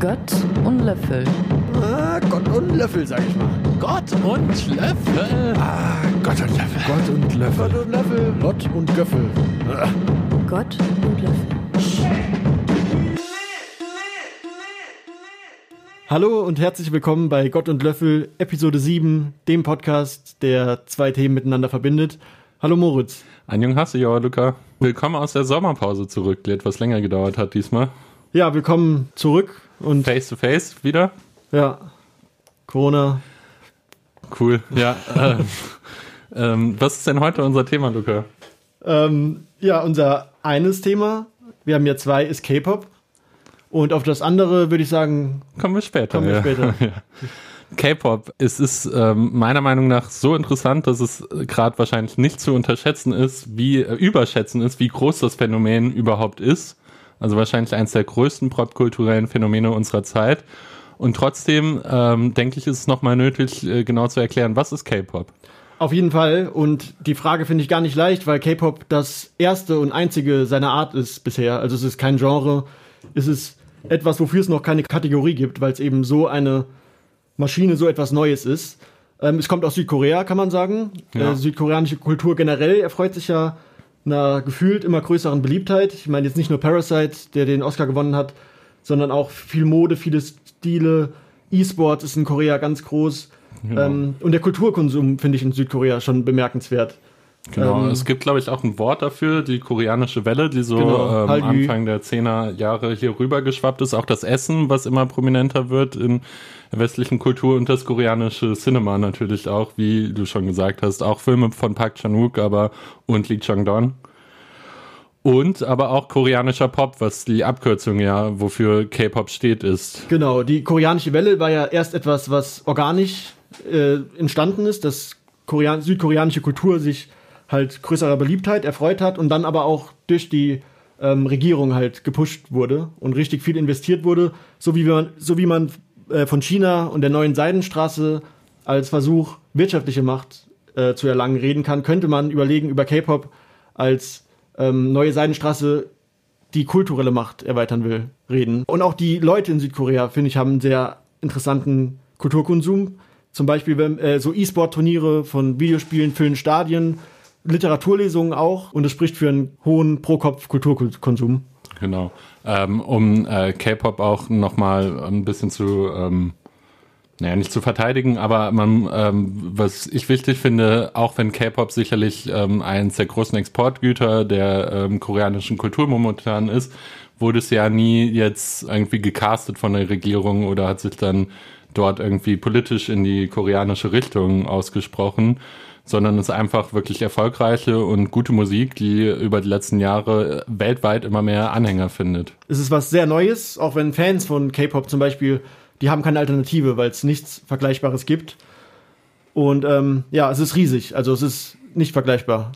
Gott und Löffel. Ah, Gott und Löffel, sag ich mal. Gott und Löffel. Ah, Gott und Löffel. Gott und Löffel. Gott und Löffel. Gott und Göffel. Gott und Löffel. Hallo und herzlich willkommen bei Gott und Löffel, Episode 7, dem Podcast, der zwei Themen miteinander verbindet. Hallo Moritz. Ein Jung hasse ja, Luca. Willkommen aus der Sommerpause zurück, die etwas länger gedauert hat diesmal. Ja, willkommen zurück und Face to face wieder. ja, Corona. Cool. Ja. ähm, ähm, was ist denn heute unser Thema, Luca? Ähm, ja, unser eines Thema, wir haben ja zwei, ist K-Pop. Und auf das andere würde ich sagen, Kommen wir später. Kommen wir ja. später. ja. K-Pop, es ist ähm, meiner Meinung nach so interessant, dass es gerade wahrscheinlich nicht zu unterschätzen ist, wie äh, überschätzen ist, wie groß das Phänomen überhaupt ist. Also wahrscheinlich eines der größten popkulturellen Phänomene unserer Zeit. Und trotzdem ähm, denke ich, ist es nochmal nötig, äh, genau zu erklären, was ist K-Pop? auf jeden Fall. Und die Frage finde ich gar nicht leicht, weil K-Pop das erste und einzige seiner Art ist bisher. Also es ist kein Genre, es ist etwas, wofür es noch keine Kategorie gibt, weil es eben so eine Maschine, so etwas Neues ist. Ähm, es kommt aus Südkorea, kann man sagen. Ja. Äh, südkoreanische Kultur generell erfreut sich ja einer gefühlt immer größeren Beliebtheit. Ich meine jetzt nicht nur Parasite, der den Oscar gewonnen hat, sondern auch viel Mode, viele Stile. E-Sports ist in Korea ganz groß. Genau. Ähm, und der Kulturkonsum finde ich in Südkorea schon bemerkenswert. Genau, Ähm, es gibt, glaube ich, auch ein Wort dafür, die koreanische Welle, die so Genau, ähm. Anfang der 10er Jahre hier rüber geschwappt ist. Auch das Essen, was immer prominenter wird in westlichen Kultur und das koreanische Cinema natürlich auch, wie du schon gesagt hast. Auch Filme von Park Chan-wook aber und Lee Chang-don. Und aber auch koreanischer Pop, was die Abkürzung ja, wofür K-Pop steht, ist. Genau, die koreanische Welle war ja erst etwas, was organisch äh, entstanden ist, dass Korean südkoreanische Kultur sich halt größerer Beliebtheit erfreut hat und dann aber auch durch die ähm, Regierung halt gepusht wurde und richtig viel investiert wurde, so wie man, so wie man äh, von China und der neuen Seidenstraße als Versuch, wirtschaftliche Macht äh, zu erlangen, reden kann, könnte man überlegen, über K-Pop als ähm, neue Seidenstraße die kulturelle Macht erweitern will, reden. Und auch die Leute in Südkorea, finde ich, haben einen sehr interessanten Kulturkonsum. Zum Beispiel wenn, äh, so E-Sport-Turniere von Videospielen füllen Stadien, Literaturlesungen auch und es spricht für einen hohen Pro-Kopf-Kulturkonsum. Genau. Ähm, um äh, K-Pop auch nochmal ein bisschen zu, ähm, naja, nicht zu verteidigen, aber man, ähm, was ich wichtig finde, auch wenn K-Pop sicherlich ähm, eines der großen Exportgüter der ähm, koreanischen Kultur momentan ist, wurde es ja nie jetzt irgendwie gecastet von der Regierung oder hat sich dann dort irgendwie politisch in die koreanische Richtung ausgesprochen, sondern es ist einfach wirklich erfolgreiche und gute Musik, die über die letzten Jahre weltweit immer mehr Anhänger findet. Es ist was sehr Neues, auch wenn Fans von K-Pop zum Beispiel, die haben keine Alternative, weil es nichts Vergleichbares gibt. Und ähm, ja, es ist riesig, also es ist nicht vergleichbar.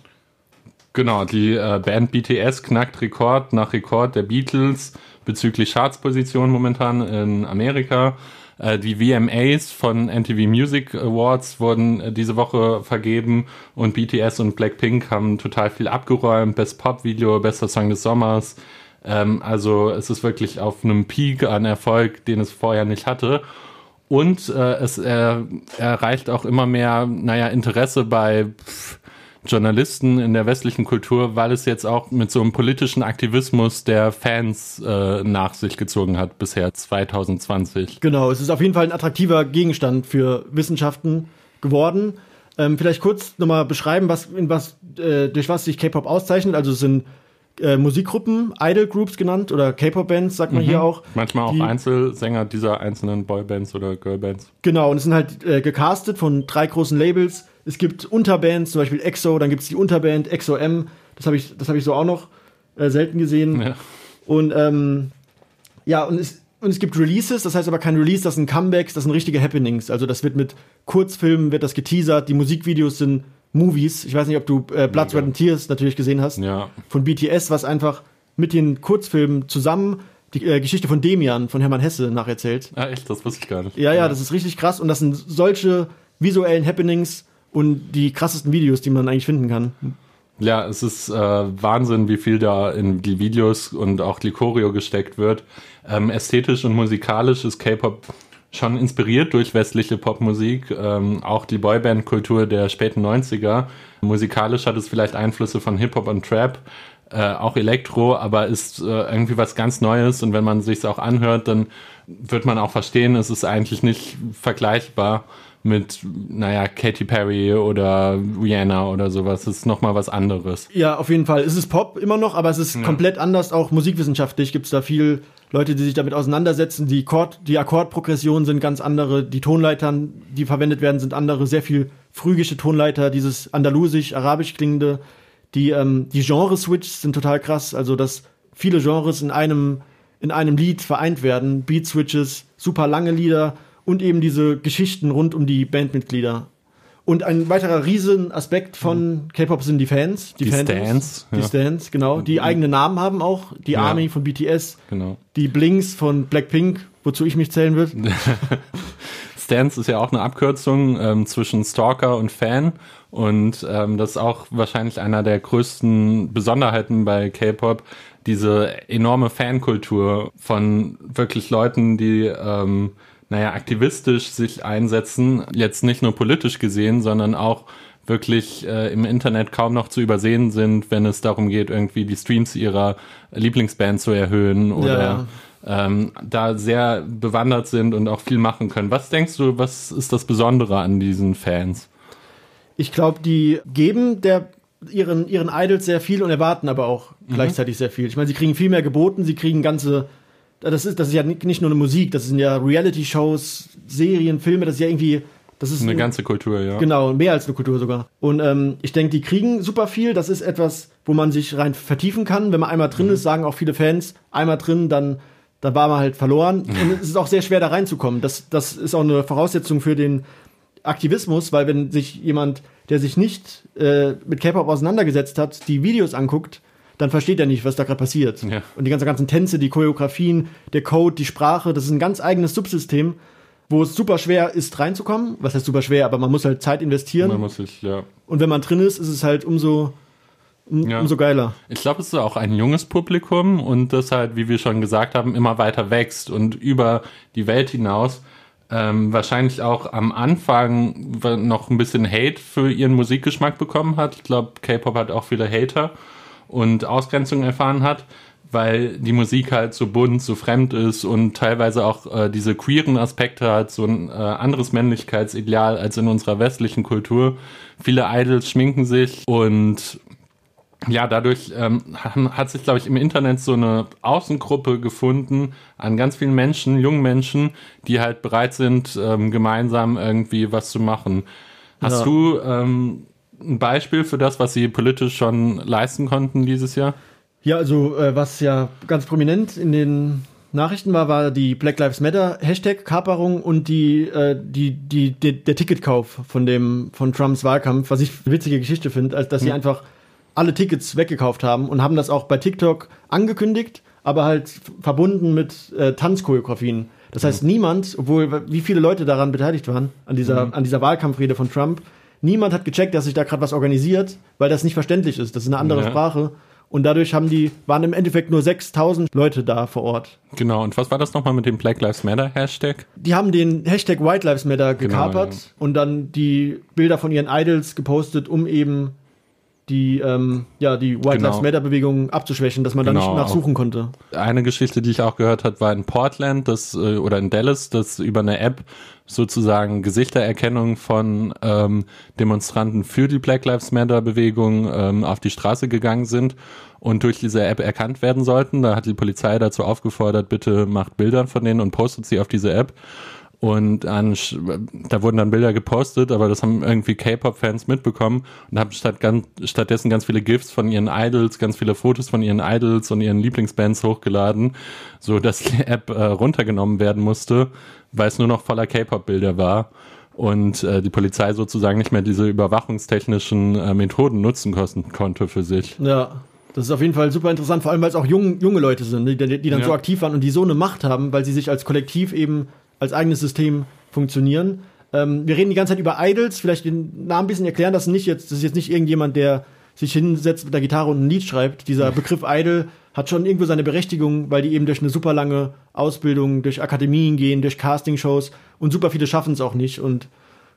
Genau, die äh, Band BTS knackt Rekord nach Rekord der Beatles bezüglich Chartsposition momentan in Amerika. Äh, die VMAs von MTV Music Awards wurden äh, diese Woche vergeben und BTS und Blackpink haben total viel abgeräumt. Best Pop Video, bester Song des Sommers. Ähm, also es ist wirklich auf einem Peak an Erfolg, den es vorher nicht hatte. Und äh, es erreicht auch immer mehr, naja, Interesse bei pff, Journalisten in der westlichen Kultur, weil es jetzt auch mit so einem politischen Aktivismus der Fans äh, nach sich gezogen hat bisher 2020. Genau, es ist auf jeden Fall ein attraktiver Gegenstand für Wissenschaften geworden. Ähm, vielleicht kurz nochmal beschreiben, was, in was, äh, durch was sich K-Pop auszeichnet. Also es sind äh, Musikgruppen, Idol-Groups genannt oder K-Pop-Bands, sagt man hier auch. Manchmal auch Einzelsänger dieser einzelnen Boybands oder Girlbands. Genau, und es sind halt äh, gecastet von drei großen Labels. Es gibt Unterbands, zum Beispiel EXO, dann gibt es die Unterband EXO M. Das habe ich, das hab ich so auch noch äh, selten gesehen. Ja. Und ähm, ja, und es, und es gibt Releases, das heißt aber kein Release, das sind Comebacks, das sind richtige Happenings. Also das wird mit Kurzfilmen, wird das geteasert, die Musikvideos sind Movies. Ich weiß nicht, ob du äh, Blood, Sweat and Tears natürlich gesehen hast. Ja. Von BTS, was einfach mit den Kurzfilmen zusammen die äh, Geschichte von Demian, von Hermann Hesse nacherzählt. Ah, echt? Das wusste ich gar nicht. Ja, ja, das ist richtig krass und das sind solche visuellen Happenings und die krassesten Videos, die man eigentlich finden kann. Ja, es ist äh, Wahnsinn, wie viel da in die Videos und auch die Choreo gesteckt wird. Ähm, ästhetisch und musikalisch ist K-Pop schon inspiriert durch westliche Popmusik, ähm, auch die Boyband-Kultur der späten 90er. Musikalisch hat es vielleicht Einflüsse von Hip-Hop und Trap, äh, auch Elektro, aber ist äh, irgendwie was ganz Neues und wenn man sich auch anhört, dann wird man auch verstehen, es ist eigentlich nicht vergleichbar mit, naja, Katy Perry oder Rihanna oder sowas. Es ist nochmal was anderes. Ja, auf jeden Fall. Es ist Pop immer noch, aber es ist ja. komplett anders. Auch musikwissenschaftlich gibt es da viel Leute, die sich damit auseinandersetzen. Die, Chord, die Akkordprogressionen sind ganz andere. Die Tonleitern, die verwendet werden, sind andere. Sehr viel phrygische Tonleiter, dieses andalusisch, arabisch klingende. Die, ähm, die Genre-Switches sind total krass. Also, dass viele Genres in einem, in einem Lied vereint werden. Beat-Switches, super lange Lieder und eben diese Geschichten rund um die Bandmitglieder. Und ein weiterer Riesenaspekt von. K-Pop sind die Fans. Die, die Fans, Stans. Die ja. Stans, genau. Die mhm. eigene Namen haben auch. Die ja. Army von BTS. Genau. Die Blinks von Blackpink, wozu ich mich zählen würde. Stans ist ja auch eine Abkürzung ähm, zwischen Stalker und Fan. Und ähm, das ist auch wahrscheinlich einer der größten Besonderheiten bei K-Pop, diese enorme Fankultur von wirklich Leuten, die ähm, naja, aktivistisch sich einsetzen, jetzt nicht nur politisch gesehen, sondern auch wirklich äh, im Internet kaum noch zu übersehen sind, wenn es darum geht, irgendwie die Streams ihrer Lieblingsband zu erhöhen oder ja. ähm, da sehr bewandert sind und auch viel machen können. Was denkst du, was ist das Besondere an diesen Fans? Ich glaube, die geben der ihren, ihren Idols sehr viel und erwarten aber auch mhm. gleichzeitig sehr viel. Ich meine, sie kriegen viel mehr geboten, sie kriegen ganze das ist, das ist ja nicht nur eine Musik, das sind ja Reality-Shows, Serien, Filme, das ist ja irgendwie. Das ist eine ein, ganze Kultur, ja. Genau, mehr als eine Kultur sogar. Und ähm, ich denke, die kriegen super viel. Das ist etwas, wo man sich rein vertiefen kann. Wenn man einmal drin mhm. ist, sagen auch viele Fans, einmal drin, dann, dann war man halt verloren. Und es ist auch sehr schwer, da reinzukommen. Das, das ist auch eine Voraussetzung für den Aktivismus, weil wenn sich jemand, der sich nicht äh, mit K-Pop auseinandergesetzt hat, die Videos anguckt, dann versteht er nicht, was da gerade passiert. Ja. Und die ganzen, ganzen Tänze, die Choreografien, der Code, die Sprache, das ist ein ganz eigenes Subsystem, wo es super schwer ist, reinzukommen. Was heißt super schwer, aber man muss halt Zeit investieren. Man muss sich, ja. Und wenn man drin ist, ist es halt umso, um, ja. umso geiler. Ich glaube, es ist auch ein junges Publikum und das halt, wie wir schon gesagt haben, immer weiter wächst und über die Welt hinaus. Ähm, wahrscheinlich auch am Anfang noch ein bisschen Hate für ihren Musikgeschmack bekommen hat. Ich glaube, K-Pop hat auch viele Hater und Ausgrenzung erfahren hat, weil die Musik halt so bunt, so fremd ist und teilweise auch äh, diese queeren Aspekte hat, so ein äh, anderes Männlichkeitsideal als in unserer westlichen Kultur. Viele Idols schminken sich und ja, dadurch ähm, hat sich, glaube ich, im Internet so eine Außengruppe gefunden an ganz vielen Menschen, jungen Menschen, die halt bereit sind, ähm, gemeinsam irgendwie was zu machen. Hast ja. du ähm, ein Beispiel für das, was sie politisch schon leisten konnten dieses Jahr? Ja, also äh, was ja ganz prominent in den Nachrichten war, war die Black Lives Matter Hashtag Kaperung und die, äh, die, die, die, der Ticketkauf von dem von Trumps Wahlkampf, was ich eine witzige Geschichte finde, als dass sie hm. einfach alle Tickets weggekauft haben und haben das auch bei TikTok angekündigt, aber halt verbunden mit äh, Tanzchoreografien. Das heißt, mhm. niemand, obwohl wie viele Leute daran beteiligt waren, an dieser, mhm. an dieser Wahlkampfrede von Trump, Niemand hat gecheckt, dass sich da gerade was organisiert, weil das nicht verständlich ist. Das ist eine andere ja. Sprache. Und dadurch haben die, waren im Endeffekt nur 6000 Leute da vor Ort. Genau. Und was war das nochmal mit dem Black Lives Matter Hashtag? Die haben den Hashtag White Lives Matter genau, gekapert genau, ja. und dann die Bilder von ihren Idols gepostet, um eben die, ähm, ja, die White genau. Lives Matter Bewegung abzuschwächen, dass man genau, da nicht nachsuchen konnte. Eine Geschichte, die ich auch gehört habe, war in Portland das, äh, oder in Dallas, dass über eine App sozusagen Gesichtererkennung von ähm, Demonstranten für die Black Lives Matter Bewegung ähm, auf die Straße gegangen sind und durch diese App erkannt werden sollten. Da hat die Polizei dazu aufgefordert, bitte macht Bilder von denen und postet sie auf diese App. Und an, da wurden dann Bilder gepostet, aber das haben irgendwie K-Pop-Fans mitbekommen und haben statt ganz, stattdessen ganz viele GIFs von ihren Idols, ganz viele Fotos von ihren Idols und ihren Lieblingsbands hochgeladen, so dass die App äh, runtergenommen werden musste, weil es nur noch voller K-Pop-Bilder war und äh, die Polizei sozusagen nicht mehr diese überwachungstechnischen äh, Methoden nutzen kosten, konnte für sich. Ja. Das ist auf jeden Fall super interessant, vor allem weil es auch jung, junge Leute sind, die, die dann ja. so aktiv waren und die so eine Macht haben, weil sie sich als Kollektiv eben als eigenes System funktionieren. Ähm, wir reden die ganze Zeit über Idols, vielleicht den Namen ein bisschen erklären, das nicht jetzt, das ist jetzt nicht irgendjemand, der sich hinsetzt mit der Gitarre und ein Lied schreibt. Dieser Begriff Idol hat schon irgendwo seine Berechtigung, weil die eben durch eine super lange Ausbildung, durch Akademien gehen, durch Castingshows und super viele schaffen es auch nicht. Und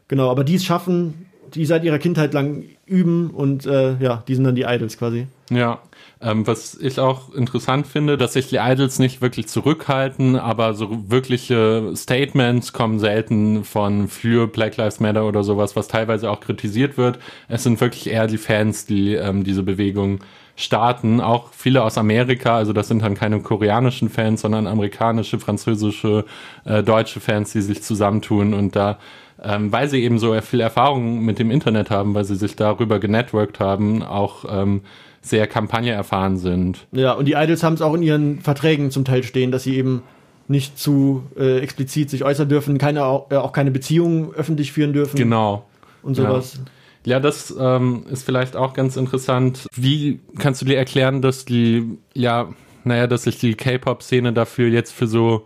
genau, aber die es schaffen, die seit ihrer Kindheit lang üben und äh, ja, die sind dann die Idols quasi. Ja, ähm, was ich auch interessant finde, dass sich die Idols nicht wirklich zurückhalten, aber so wirkliche Statements kommen selten von für Black Lives Matter oder sowas, was teilweise auch kritisiert wird. Es sind wirklich eher die Fans, die ähm, diese Bewegung starten, auch viele aus Amerika, also das sind dann keine koreanischen Fans, sondern amerikanische, französische, äh, deutsche Fans, die sich zusammentun und da ähm, weil sie eben so viel Erfahrung mit dem Internet haben, weil sie sich darüber genetworked haben, auch ähm, sehr Kampagne erfahren sind. Ja, und die Idols haben es auch in ihren Verträgen zum Teil stehen, dass sie eben nicht zu äh, explizit sich äußern dürfen, keine, äh, auch keine Beziehungen öffentlich führen dürfen. Genau. Und sowas. Ja, ja das ähm, ist vielleicht auch ganz interessant. Wie kannst du dir erklären, dass die, ja, naja, dass sich die K-Pop-Szene dafür jetzt für so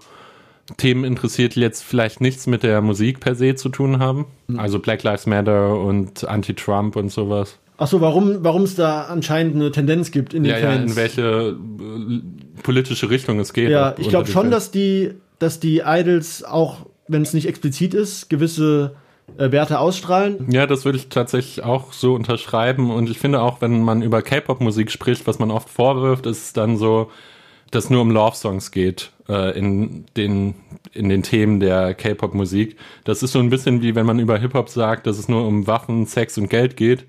Themen interessiert, die jetzt vielleicht nichts mit der Musik per se zu tun haben. Mhm. Also Black Lives Matter und Anti-Trump und sowas. Achso, warum warum es da anscheinend eine Tendenz gibt in den ja, Fans? Ja, in welche äh, politische Richtung es geht. Ja, ich glaube schon, dass die, dass die Idols auch, wenn es nicht explizit ist, gewisse äh, Werte ausstrahlen. Ja, das würde ich tatsächlich auch so unterschreiben. Und ich finde auch, wenn man über K-Pop-Musik spricht, was man oft vorwirft, ist es dann so, dass nur um Love-Songs geht äh, in, den, in den Themen der K-Pop-Musik. Das ist so ein bisschen wie wenn man über Hip-Hop sagt, dass es nur um Waffen, Sex und Geld geht.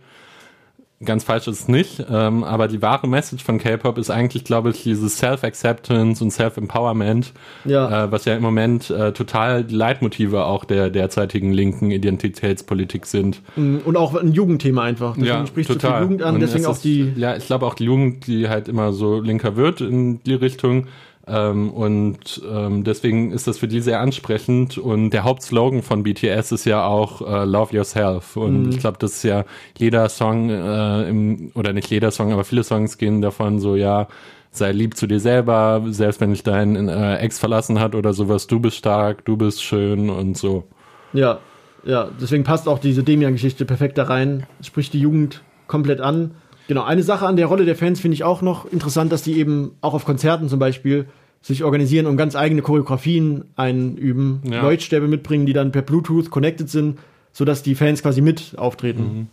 Ganz falsch ist es nicht, ähm, aber die wahre Message von K-Pop ist eigentlich, glaube ich, dieses Self-Acceptance und Self-Empowerment, ja. Äh, was ja im Moment äh, total die Leitmotive auch der derzeitigen linken Identitätspolitik sind. Mm, und auch ein Jugendthema einfach. Deswegen ja, spricht total. Die Jugend an, deswegen auch die. Ja, ich glaube auch die Jugend, die halt immer so linker wird in die Richtung, ähm, und ähm, deswegen ist das für die sehr ansprechend. Und der Hauptslogan von BTS ist ja auch äh, Love Yourself. Und mhm. ich glaube, das ist ja jeder Song, äh, im, oder nicht jeder Song, aber viele Songs gehen davon so, ja, sei lieb zu dir selber, selbst wenn dich dein äh, Ex verlassen hat oder sowas, du bist stark, du bist schön und so. Ja, ja, deswegen passt auch diese Demian-Geschichte perfekt da rein. Spricht die Jugend komplett an. Genau, eine Sache an der Rolle der Fans finde ich auch noch interessant, dass die eben auch auf Konzerten zum Beispiel sich organisieren und ganz eigene Choreografien einüben, ja. Leuchtstäbe mitbringen, die dann per Bluetooth connected sind, sodass die Fans quasi mit auftreten. Mhm.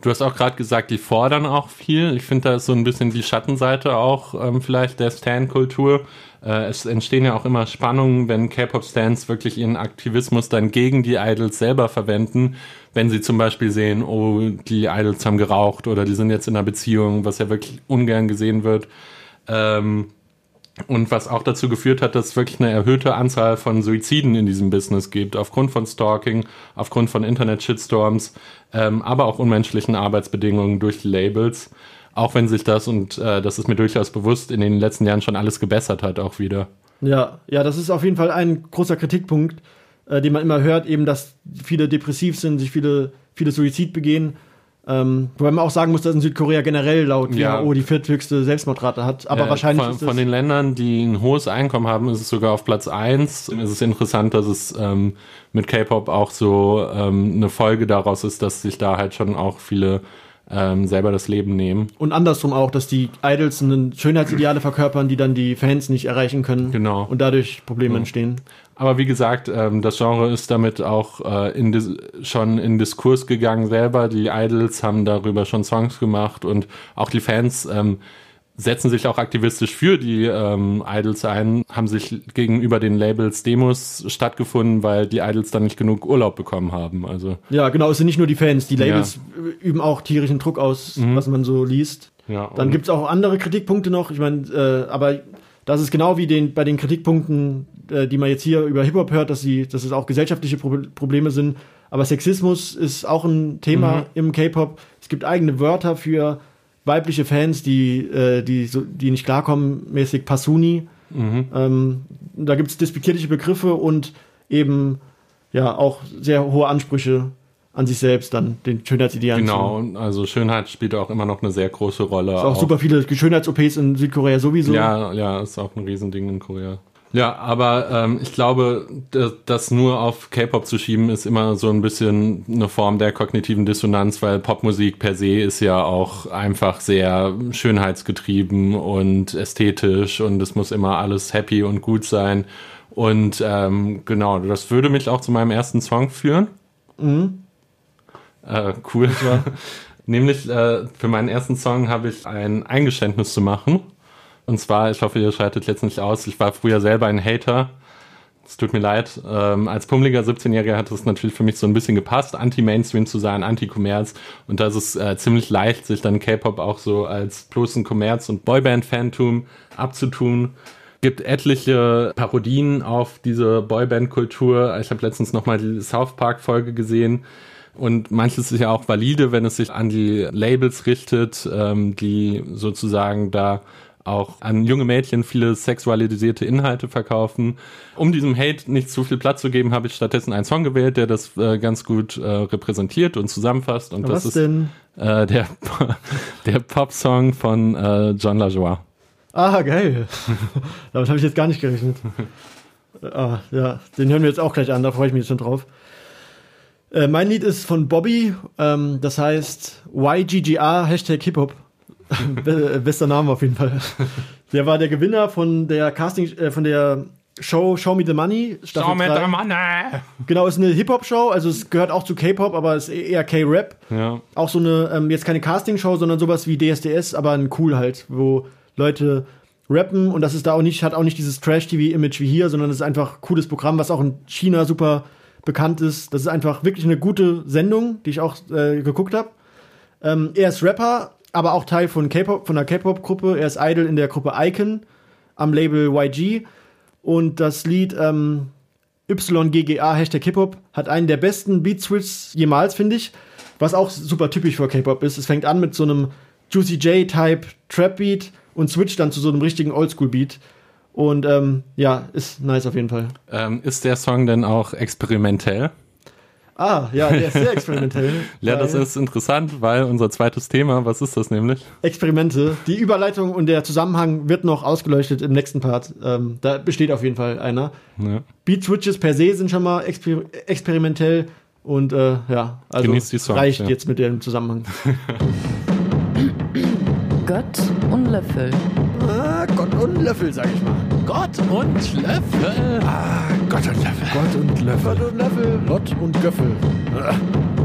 Du hast auch gerade gesagt, die fordern auch viel. Ich finde, da ist so ein bisschen die Schattenseite auch ähm, vielleicht der Stan-Kultur. Äh, es entstehen ja auch immer Spannungen, wenn K-Pop-Stans wirklich ihren Aktivismus dann gegen die Idols selber verwenden, wenn sie zum Beispiel sehen, oh, die Idols haben geraucht oder die sind jetzt in einer Beziehung, was ja wirklich ungern gesehen wird. Ähm, und was auch dazu geführt hat, dass es wirklich eine erhöhte Anzahl von Suiziden in diesem Business gibt, aufgrund von Stalking, aufgrund von Internet-Shitstorms, ähm, aber auch unmenschlichen Arbeitsbedingungen durch die Labels. Auch wenn sich das, und äh, das ist mir durchaus bewusst, in den letzten Jahren schon alles gebessert hat, auch wieder. Ja, ja, das ist auf jeden Fall ein großer Kritikpunkt, äh, den man immer hört, eben, dass viele depressiv sind, sich viele, viele Suizid begehen. Ähm, wobei man auch sagen muss, dass in Südkorea generell laut ja. WHO die vierthöchste Selbstmordrate hat. Aber äh, wahrscheinlich von, von den Ländern, die ein hohes Einkommen haben, ist es sogar auf Platz 1. Es ist interessant, dass es ähm, mit K-Pop auch so ähm, eine Folge daraus ist, dass sich da halt schon auch viele ähm, selber das Leben nehmen. Und andersrum auch, dass die Idols einen Schönheitsideale verkörpern, die dann die Fans nicht erreichen können. Genau. Und dadurch Probleme ja. entstehen. Aber wie gesagt, ähm, das Genre ist damit auch äh, in schon in Diskurs gegangen selber. Die Idols haben darüber schon Songs gemacht und auch die Fans ähm, setzen sich auch aktivistisch für die ähm, Idols ein, haben sich gegenüber den Labels Demos stattgefunden, weil die Idols dann nicht genug Urlaub bekommen haben. Also ja, genau, es sind nicht nur die Fans, die Labels ja. üben auch tierischen Druck aus, mhm. was man so liest. Ja, dann gibt es auch andere Kritikpunkte noch. Ich meine, äh, aber das ist genau wie den, bei den Kritikpunkten, äh, die man jetzt hier über Hip-Hop hört, dass, sie, dass es auch gesellschaftliche Pro Probleme sind. Aber Sexismus ist auch ein Thema mhm. im K-Pop. Es gibt eigene Wörter für weibliche Fans, die, äh, die, so, die nicht klarkommen, mäßig Pasuni. Mhm. Ähm, da gibt es despektierliche Begriffe und eben ja auch sehr hohe Ansprüche an sich selbst dann, den Schönheitsidealen. Genau, also Schönheit spielt auch immer noch eine sehr große Rolle. Es ist auch, auch super viele Schönheits-OPs in Südkorea sowieso. Ja, ja, ist auch ein Riesending in Korea. Ja, aber ähm, ich glaube, das nur auf K-Pop zu schieben, ist immer so ein bisschen eine Form der kognitiven Dissonanz, weil Popmusik per se ist ja auch einfach sehr schönheitsgetrieben und ästhetisch und es muss immer alles happy und gut sein. Und ähm, genau, das würde mich auch zu meinem ersten Song führen. Mhm. Äh, cool. Nämlich äh, für meinen ersten Song habe ich ein Eingeständnis zu machen. Und zwar, ich hoffe, ihr schaltet jetzt nicht aus, ich war früher selber ein Hater. Es tut mir leid. Ähm, als pummeliger 17-Jähriger hat es natürlich für mich so ein bisschen gepasst, anti-Mainstream zu sein, anti-Kommerz. Und da ist es äh, ziemlich leicht, sich dann K-Pop auch so als bloßen Kommerz- und Boyband-Fantum abzutun. Gibt etliche Parodien auf diese Boyband-Kultur. Ich habe letztens nochmal die South Park-Folge gesehen. Und manches ist ja auch valide, wenn es sich an die Labels richtet, ähm, die sozusagen da auch an junge Mädchen viele sexualisierte Inhalte verkaufen. Um diesem Hate nicht zu viel Platz zu geben, habe ich stattdessen einen Song gewählt, der das äh, ganz gut äh, repräsentiert und zusammenfasst. Und Was das denn? ist äh, der, der Pop-Song von äh, John LaJoie. Ah, geil. Damit habe ich jetzt gar nicht gerechnet. ah, ja, den hören wir jetzt auch gleich an, da freue ich mich jetzt schon drauf. Äh, mein Lied ist von Bobby, ähm, das heißt YGGR Hashtag Hip-Hop. Bester Name auf jeden Fall. Der war der Gewinner von der Casting, äh, von der Show Show Me the Money. Staffel Show Me the Money! Genau, ist eine Hip-Hop-Show, also es gehört auch zu K-Pop, aber ist eher K-Rap. Ja. Auch so eine, ähm, jetzt keine Casting-Show, sondern sowas wie DSDS, aber ein cool halt, wo Leute rappen und das ist da auch nicht, hat auch nicht dieses Trash-TV-Image wie hier, sondern es ist einfach ein cooles Programm, was auch in China super bekannt ist. Das ist einfach wirklich eine gute Sendung, die ich auch äh, geguckt habe. Ähm, er ist Rapper, aber auch Teil von K-Pop, von der K-Pop-Gruppe. Er ist Idol in der Gruppe Icon am Label YG. Und das Lied ähm, YGGA Hashtag Hip-Hop hat einen der besten Beat-Switches jemals, finde ich. Was auch super typisch für K-Pop ist. Es fängt an mit so einem Juicy J-Type Trap-Beat und switcht dann zu so einem richtigen Oldschool-Beat. Und ähm, ja, ist nice auf jeden Fall. Ähm, ist der Song denn auch experimentell? Ah, ja, der ist sehr experimentell. ja, das ist interessant, weil unser zweites Thema, was ist das nämlich? Experimente. Die Überleitung und der Zusammenhang wird noch ausgeleuchtet im nächsten Part. Ähm, da besteht auf jeden Fall einer. Ja. Beat Switches per se sind schon mal exper experimentell und äh, ja, also Songs, reicht ja. jetzt mit dem Zusammenhang. Gott und Löffel. Ah, Gott und Löffel, sag ich mal. Gott und Löffel. Ah, Gott und Löffel. Gott und Löffel. Gott und Löffel. Lott und Göffel.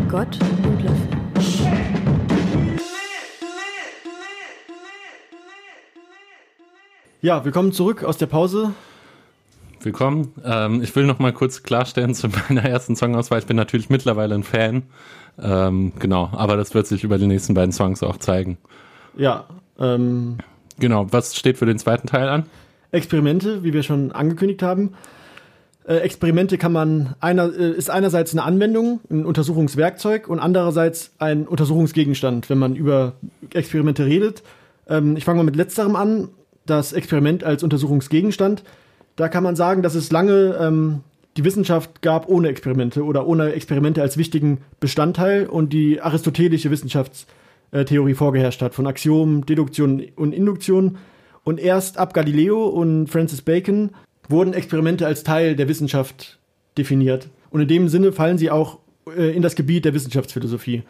Gott und Löffel. Ja, willkommen zurück aus der Pause. Willkommen. Ähm, ich will noch mal kurz klarstellen zu meiner ersten Songauswahl. Ich bin natürlich mittlerweile ein Fan. Ähm, genau, aber das wird sich über die nächsten beiden Songs auch zeigen. Ja, ähm, Genau, was steht für den zweiten Teil an? Experimente, wie wir schon angekündigt haben. Äh, Experimente kann man einer, äh, ist einerseits eine Anwendung, ein Untersuchungswerkzeug und andererseits ein Untersuchungsgegenstand, wenn man über Experimente redet. Ähm, ich fange mal mit letzterem an. Das Experiment als Untersuchungsgegenstand. Da kann man sagen, dass es lange ähm, die Wissenschaft gab ohne Experimente oder ohne Experimente als wichtigen Bestandteil und die aristotelische Wissenschaftstheorie vorgeherrscht hat von Axiomen, Deduktion und Induktion. Und erst ab Galileo und Francis Bacon wurden Experimente als Teil der Wissenschaft definiert. Und in dem Sinne fallen sie auch äh, in das Gebiet der Wissenschaftsphilosophie.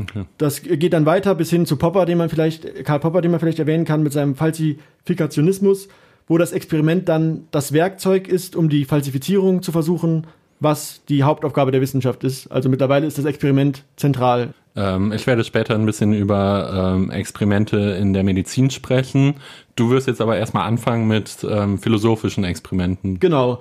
Okay. Das geht dann weiter bis hin zu Popper, den man vielleicht, Karl Popper, den man vielleicht erwähnen kann, mit seinem Falsifikationismus, wo das Experiment dann das Werkzeug ist, um die Falsifizierung zu versuchen, was die Hauptaufgabe der Wissenschaft ist. Also mittlerweile ist das Experiment zentral. Ähm, ich werde später ein bisschen über ähm, Experimente in der Medizin sprechen. Du wirst jetzt aber erstmal anfangen mit ähm, philosophischen Experimenten. Genau.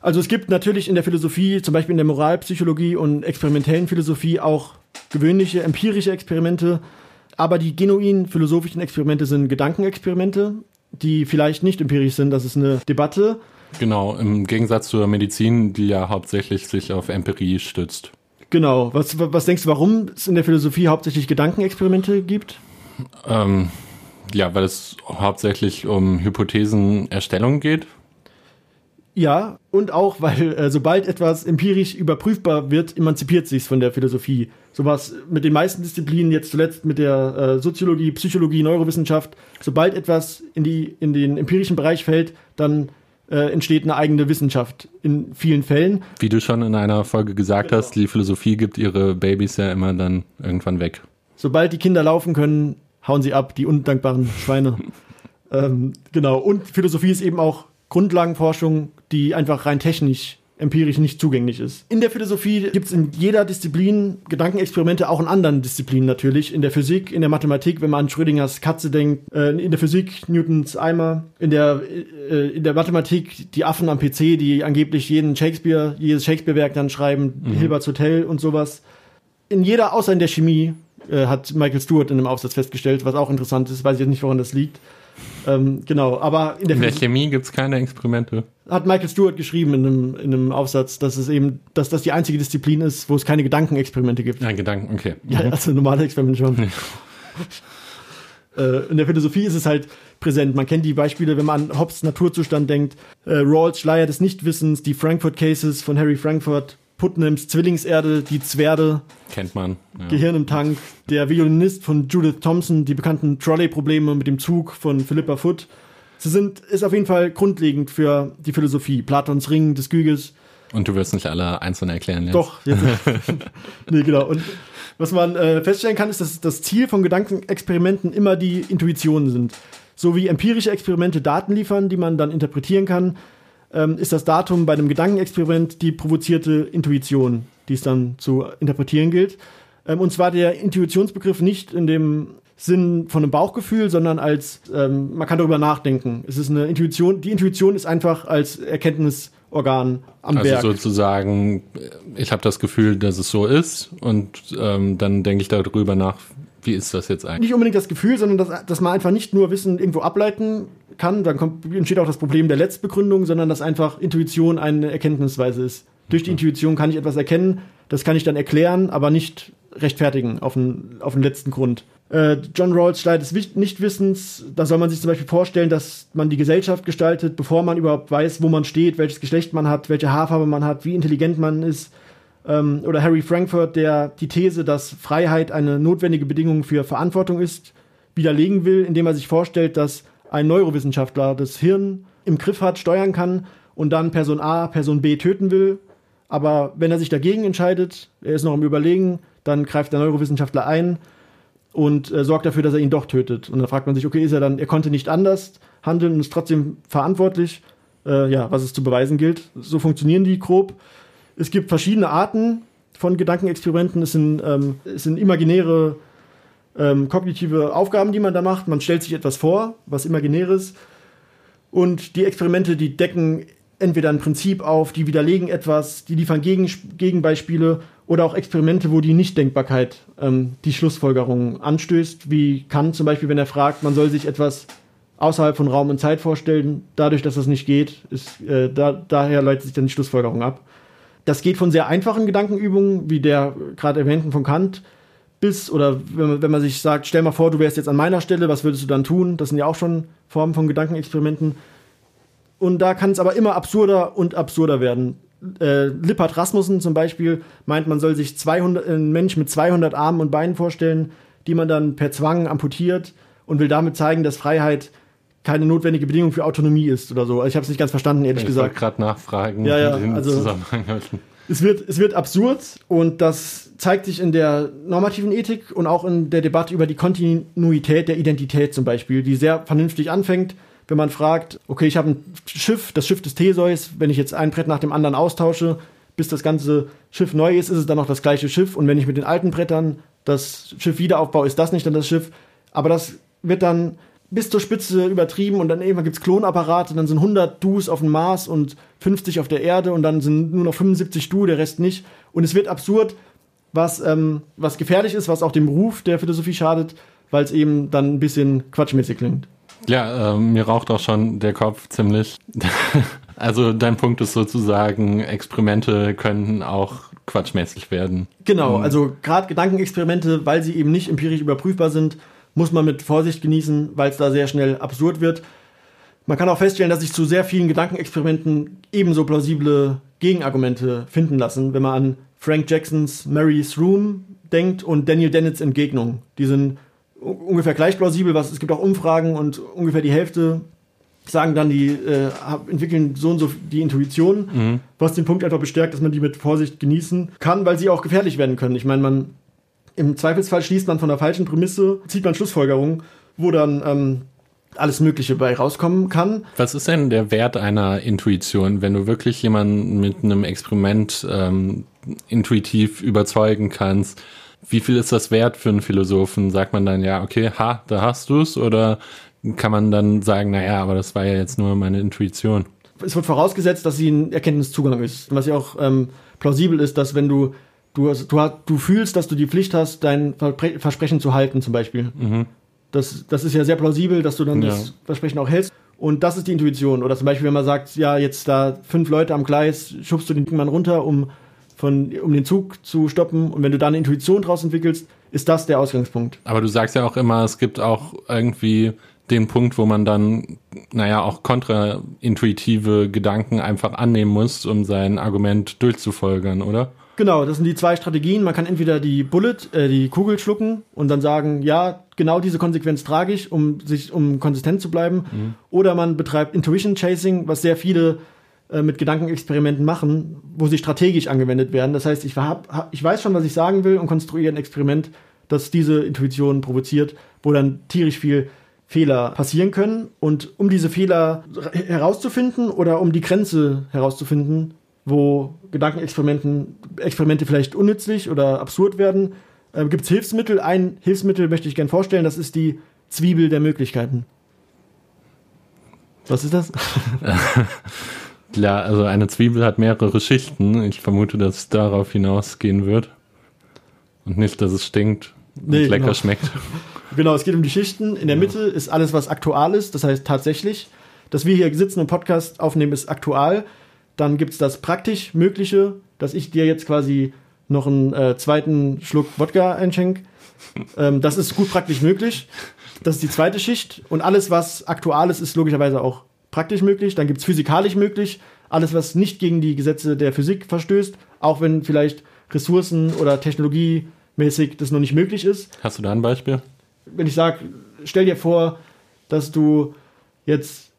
Also es gibt natürlich in der Philosophie, zum Beispiel in der Moralpsychologie und experimentellen Philosophie auch gewöhnliche empirische Experimente, aber die genuin philosophischen Experimente sind Gedankenexperimente, die vielleicht nicht empirisch sind. Das ist eine Debatte. Genau, im Gegensatz zur Medizin, die ja hauptsächlich sich auf Empirie stützt. Genau. Was, was denkst du, warum es in der Philosophie hauptsächlich Gedankenexperimente gibt? Ähm, ja, weil es hauptsächlich um Hypothesenerstellung geht. Ja, und auch, weil äh, sobald etwas empirisch überprüfbar wird, emanzipiert sich von der Philosophie. Sowas mit den meisten Disziplinen, jetzt zuletzt mit der äh, Soziologie, Psychologie, Neurowissenschaft, sobald etwas in, die, in den empirischen Bereich fällt, dann äh, entsteht eine eigene Wissenschaft in vielen Fällen. Wie du schon in einer Folge gesagt genau. hast, die Philosophie gibt ihre Babys ja immer dann irgendwann weg. Sobald die Kinder laufen können, hauen sie ab, die undankbaren Schweine. ähm, genau. Und Philosophie ist eben auch Grundlagenforschung, die einfach rein technisch empirisch nicht zugänglich ist. In der Philosophie gibt es in jeder Disziplin Gedankenexperimente, auch in anderen Disziplinen natürlich. In der Physik, in der Mathematik, wenn man an Schrödingers Katze denkt, äh, in der Physik Newtons Eimer, in der, äh, in der Mathematik die Affen am PC, die angeblich jeden Shakespeare, jedes Shakespeare-Werk dann schreiben, mhm. Hilbert's Hotel und sowas. In jeder, außer in der Chemie, äh, hat Michael Stewart in einem Aufsatz festgestellt, was auch interessant ist, weiß ich jetzt nicht, woran das liegt. Ähm, genau, aber in der, in der Chemie gibt es keine Experimente. Hat Michael Stewart geschrieben in einem, in einem Aufsatz, dass es eben, dass das die einzige Disziplin ist, wo es keine Gedankenexperimente gibt. Ein Gedanken, okay. Ja, mhm. also normale Experimente schon. äh, in der Philosophie ist es halt präsent. Man kennt die Beispiele, wenn man an Hobbes Naturzustand denkt. Äh, Rawls Schleier des Nichtwissens, die Frankfurt Cases von Harry Frankfurt, Putnams Zwillingserde, die Zwerde. Kennt man. Ja. Gehirn im Tank. Der Violinist von Judith Thompson, die bekannten Trolley-Probleme mit dem Zug von Philippa Foot. Sie sind, ist auf jeden Fall grundlegend für die Philosophie. Platons Ring des Gyges. Und du wirst nicht alle einzeln erklären jetzt. Doch, jetzt. nee, genau. Und was man äh, feststellen kann, ist, dass das Ziel von Gedankenexperimenten immer die Intuitionen sind. So wie empirische Experimente Daten liefern, die man dann interpretieren kann, ähm, ist das Datum bei einem Gedankenexperiment die provozierte Intuition, die es dann zu interpretieren gilt. Ähm, und zwar der Intuitionsbegriff nicht in dem Sinn von einem Bauchgefühl, sondern als ähm, man kann darüber nachdenken. Es ist eine Intuition. Die Intuition ist einfach als Erkenntnisorgan am also Werk. Also sozusagen, ich habe das Gefühl, dass es so ist und ähm, dann denke ich darüber nach, wie ist das jetzt eigentlich? Nicht unbedingt das Gefühl, sondern dass, dass man einfach nicht nur Wissen irgendwo ableiten kann, dann kommt, entsteht auch das Problem der Letztbegründung, sondern dass einfach Intuition eine Erkenntnisweise ist. Durch die. Intuition kann ich etwas erkennen, das kann ich dann erklären, aber nicht rechtfertigen auf den, auf den letzten Grund. Äh, John Rawls Schleit des Nichtwissens, da soll man sich zum Beispiel vorstellen, dass man die Gesellschaft gestaltet, bevor man überhaupt weiß, wo man steht, welches Geschlecht man hat, welche Haarfarbe man hat, wie intelligent man ist. Ähm, oder Harry Frankfurt, der die These, dass Freiheit eine notwendige Bedingung für Verantwortung ist, widerlegen will, indem er sich vorstellt, dass ein Neurowissenschaftler das Hirn im Griff hat, steuern kann und dann Person A, Person B töten will. Aber wenn er sich dagegen entscheidet, er ist noch im Überlegen, dann greift der Neurowissenschaftler ein und äh, sorgt dafür, dass er ihn doch tötet. Und dann fragt man sich, okay, ist er dann, er konnte nicht anders handeln und ist trotzdem verantwortlich, äh, ja, was es zu beweisen gilt. So funktionieren die grob. Es gibt verschiedene Arten von Gedankenexperimenten. Es sind, ähm, es sind imaginäre ähm, kognitive Aufgaben, die man da macht. Man stellt sich etwas vor, was imaginäres. Und die Experimente, die decken entweder ein Prinzip auf, die widerlegen etwas, die liefern Gegen Gegenbeispiele oder auch Experimente, wo die Nichtdenkbarkeit ähm, die Schlussfolgerung anstößt, wie Kant zum Beispiel, wenn er fragt, man soll sich etwas außerhalb von Raum und Zeit vorstellen. Dadurch, dass das nicht geht, ist, äh, da, daher leitet sich dann die Schlussfolgerung ab. Das geht von sehr einfachen Gedankenübungen, wie der gerade erwähnten von Kant, bis, oder wenn man, wenn man sich sagt, stell mal vor, du wärst jetzt an meiner Stelle, was würdest du dann tun? Das sind ja auch schon Formen von Gedankenexperimenten. Und da kann es aber immer absurder und absurder werden. Äh, Lippert Rasmussen zum Beispiel meint, man soll sich 200, einen Mensch mit 200 Armen und Beinen vorstellen, die man dann per Zwang amputiert und will damit zeigen, dass Freiheit keine notwendige Bedingung für Autonomie ist oder so. Also ich habe es nicht ganz verstanden, ehrlich ich gesagt. Ich gerade nachfragen, ja, ja, also, Zusammenhang es wird, es wird absurd und das zeigt sich in der normativen Ethik und auch in der Debatte über die Kontinuität der Identität zum Beispiel, die sehr vernünftig anfängt, wenn man fragt, okay, ich habe ein Schiff, das Schiff des Theseus, wenn ich jetzt ein Brett nach dem anderen austausche, bis das ganze Schiff neu ist, ist es dann noch das gleiche Schiff und wenn ich mit den alten Brettern das Schiff wieder aufbaue, ist das nicht dann das Schiff, aber das wird dann bis zur Spitze übertrieben und dann irgendwann gibt es Klonapparate, dann sind 100 Dus auf dem Mars und 50 auf der Erde und dann sind nur noch 75 Du, der Rest nicht. Und es wird absurd, was, ähm, was gefährlich ist, was auch dem Ruf der Philosophie schadet, weil es eben dann ein bisschen quatschmäßig klingt. Ja, äh, mir raucht auch schon der Kopf ziemlich. also dein Punkt ist sozusagen, Experimente können auch quatschmäßig werden. Genau, also gerade Gedankenexperimente, weil sie eben nicht empirisch überprüfbar sind, muss man mit Vorsicht genießen, weil es da sehr schnell absurd wird. Man kann auch feststellen, dass sich zu sehr vielen Gedankenexperimenten ebenso plausible Gegenargumente finden lassen, wenn man an Frank Jacksons Mary's Room denkt und Daniel Dennett's Entgegnung. Die sind ungefähr gleich plausibel. Was, es gibt auch Umfragen und ungefähr die Hälfte sagen dann, die äh, entwickeln so und so die Intuition, was den Punkt einfach bestärkt, dass man die mit Vorsicht genießen kann, weil sie auch gefährlich werden können. Ich meine, man im Zweifelsfall schließt man von der falschen Prämisse, zieht man Schlussfolgerungen, wo dann ähm, alles Mögliche bei rauskommen kann. Was ist denn der Wert einer Intuition, wenn du wirklich jemanden mit einem Experiment ähm, intuitiv überzeugen kannst? Wie viel ist das wert für einen Philosophen? Sagt man dann, ja, okay, ha, da hast du's? Oder kann man dann sagen, naja, aber das war ja jetzt nur meine Intuition? es wird vorausgesetzt, dass sie ein Erkenntniszugang ist. Was ja auch ähm, plausibel ist, dass wenn du du, hast- du, hast- du fühlst, dass du die Pflicht hast, dein Versprechen zu halten, zum Beispiel. Das, das ist ja sehr plausibel, dass du dann Ja. das Versprechen auch hältst. Und das ist die Intuition. Oder zum Beispiel, wenn man sagt, ja, jetzt da fünf Leute am Gleis, schubst du den Mann runter, um, von, um den Zug zu stoppen. Und wenn du da eine Intuition draus entwickelst, ist das der Ausgangspunkt. Aber du sagst ja auch immer, es gibt auch irgendwie den Punkt, wo man dann, naja, auch kontraintuitive Gedanken einfach annehmen muss, um sein Argument durchzufolgern, oder? Genau, das sind die zwei Strategien. Man kann entweder die Bullet, äh, die Kugel schlucken und dann sagen, ja, genau diese Konsequenz trage ich, um sich, um konsistent zu bleiben. Oder man betreibt Intuition Chasing, was sehr viele äh, mit Gedankenexperimenten machen, wo sie strategisch angewendet werden. Das heißt, ich, hab, hab, ich weiß schon, was ich sagen will und konstruiere ein Experiment, das diese Intuition provoziert, wo dann tierisch viel Fehler passieren können. Und um diese Fehler herauszufinden oder um die Grenze herauszufinden, wo Gedankenexperimenten Experimente vielleicht unnützlich oder absurd werden, äh, gibt es Hilfsmittel. Ein Hilfsmittel möchte ich gerne vorstellen, das ist die Zwiebel der Möglichkeiten. Was ist das? Ja, also eine Zwiebel hat mehrere Schichten. Ich vermute, dass es darauf hinausgehen wird. Und nicht, dass es stinkt und Nee, lecker genau. schmeckt. Genau, es geht um die Schichten. In der Mitte ist alles, was aktual ist, das heißt tatsächlich. Dass wir hier sitzen und Podcast aufnehmen, ist aktual. Dann gibt es das praktisch Mögliche, dass ich dir jetzt quasi noch einen äh, zweiten Schluck Wodka einschenk. Ähm, das ist gut praktisch möglich. Das ist die zweite Schicht. Und alles, was aktual ist, ist logischerweise auch praktisch möglich. Dann gibt es physikalisch möglich. Alles, was nicht gegen die Gesetze der Physik verstößt, auch wenn vielleicht Ressourcen oder technologiemäßig das noch nicht möglich ist Hast du da ein Beispiel? wenn ich sage, stell dir vor, dass du jetzt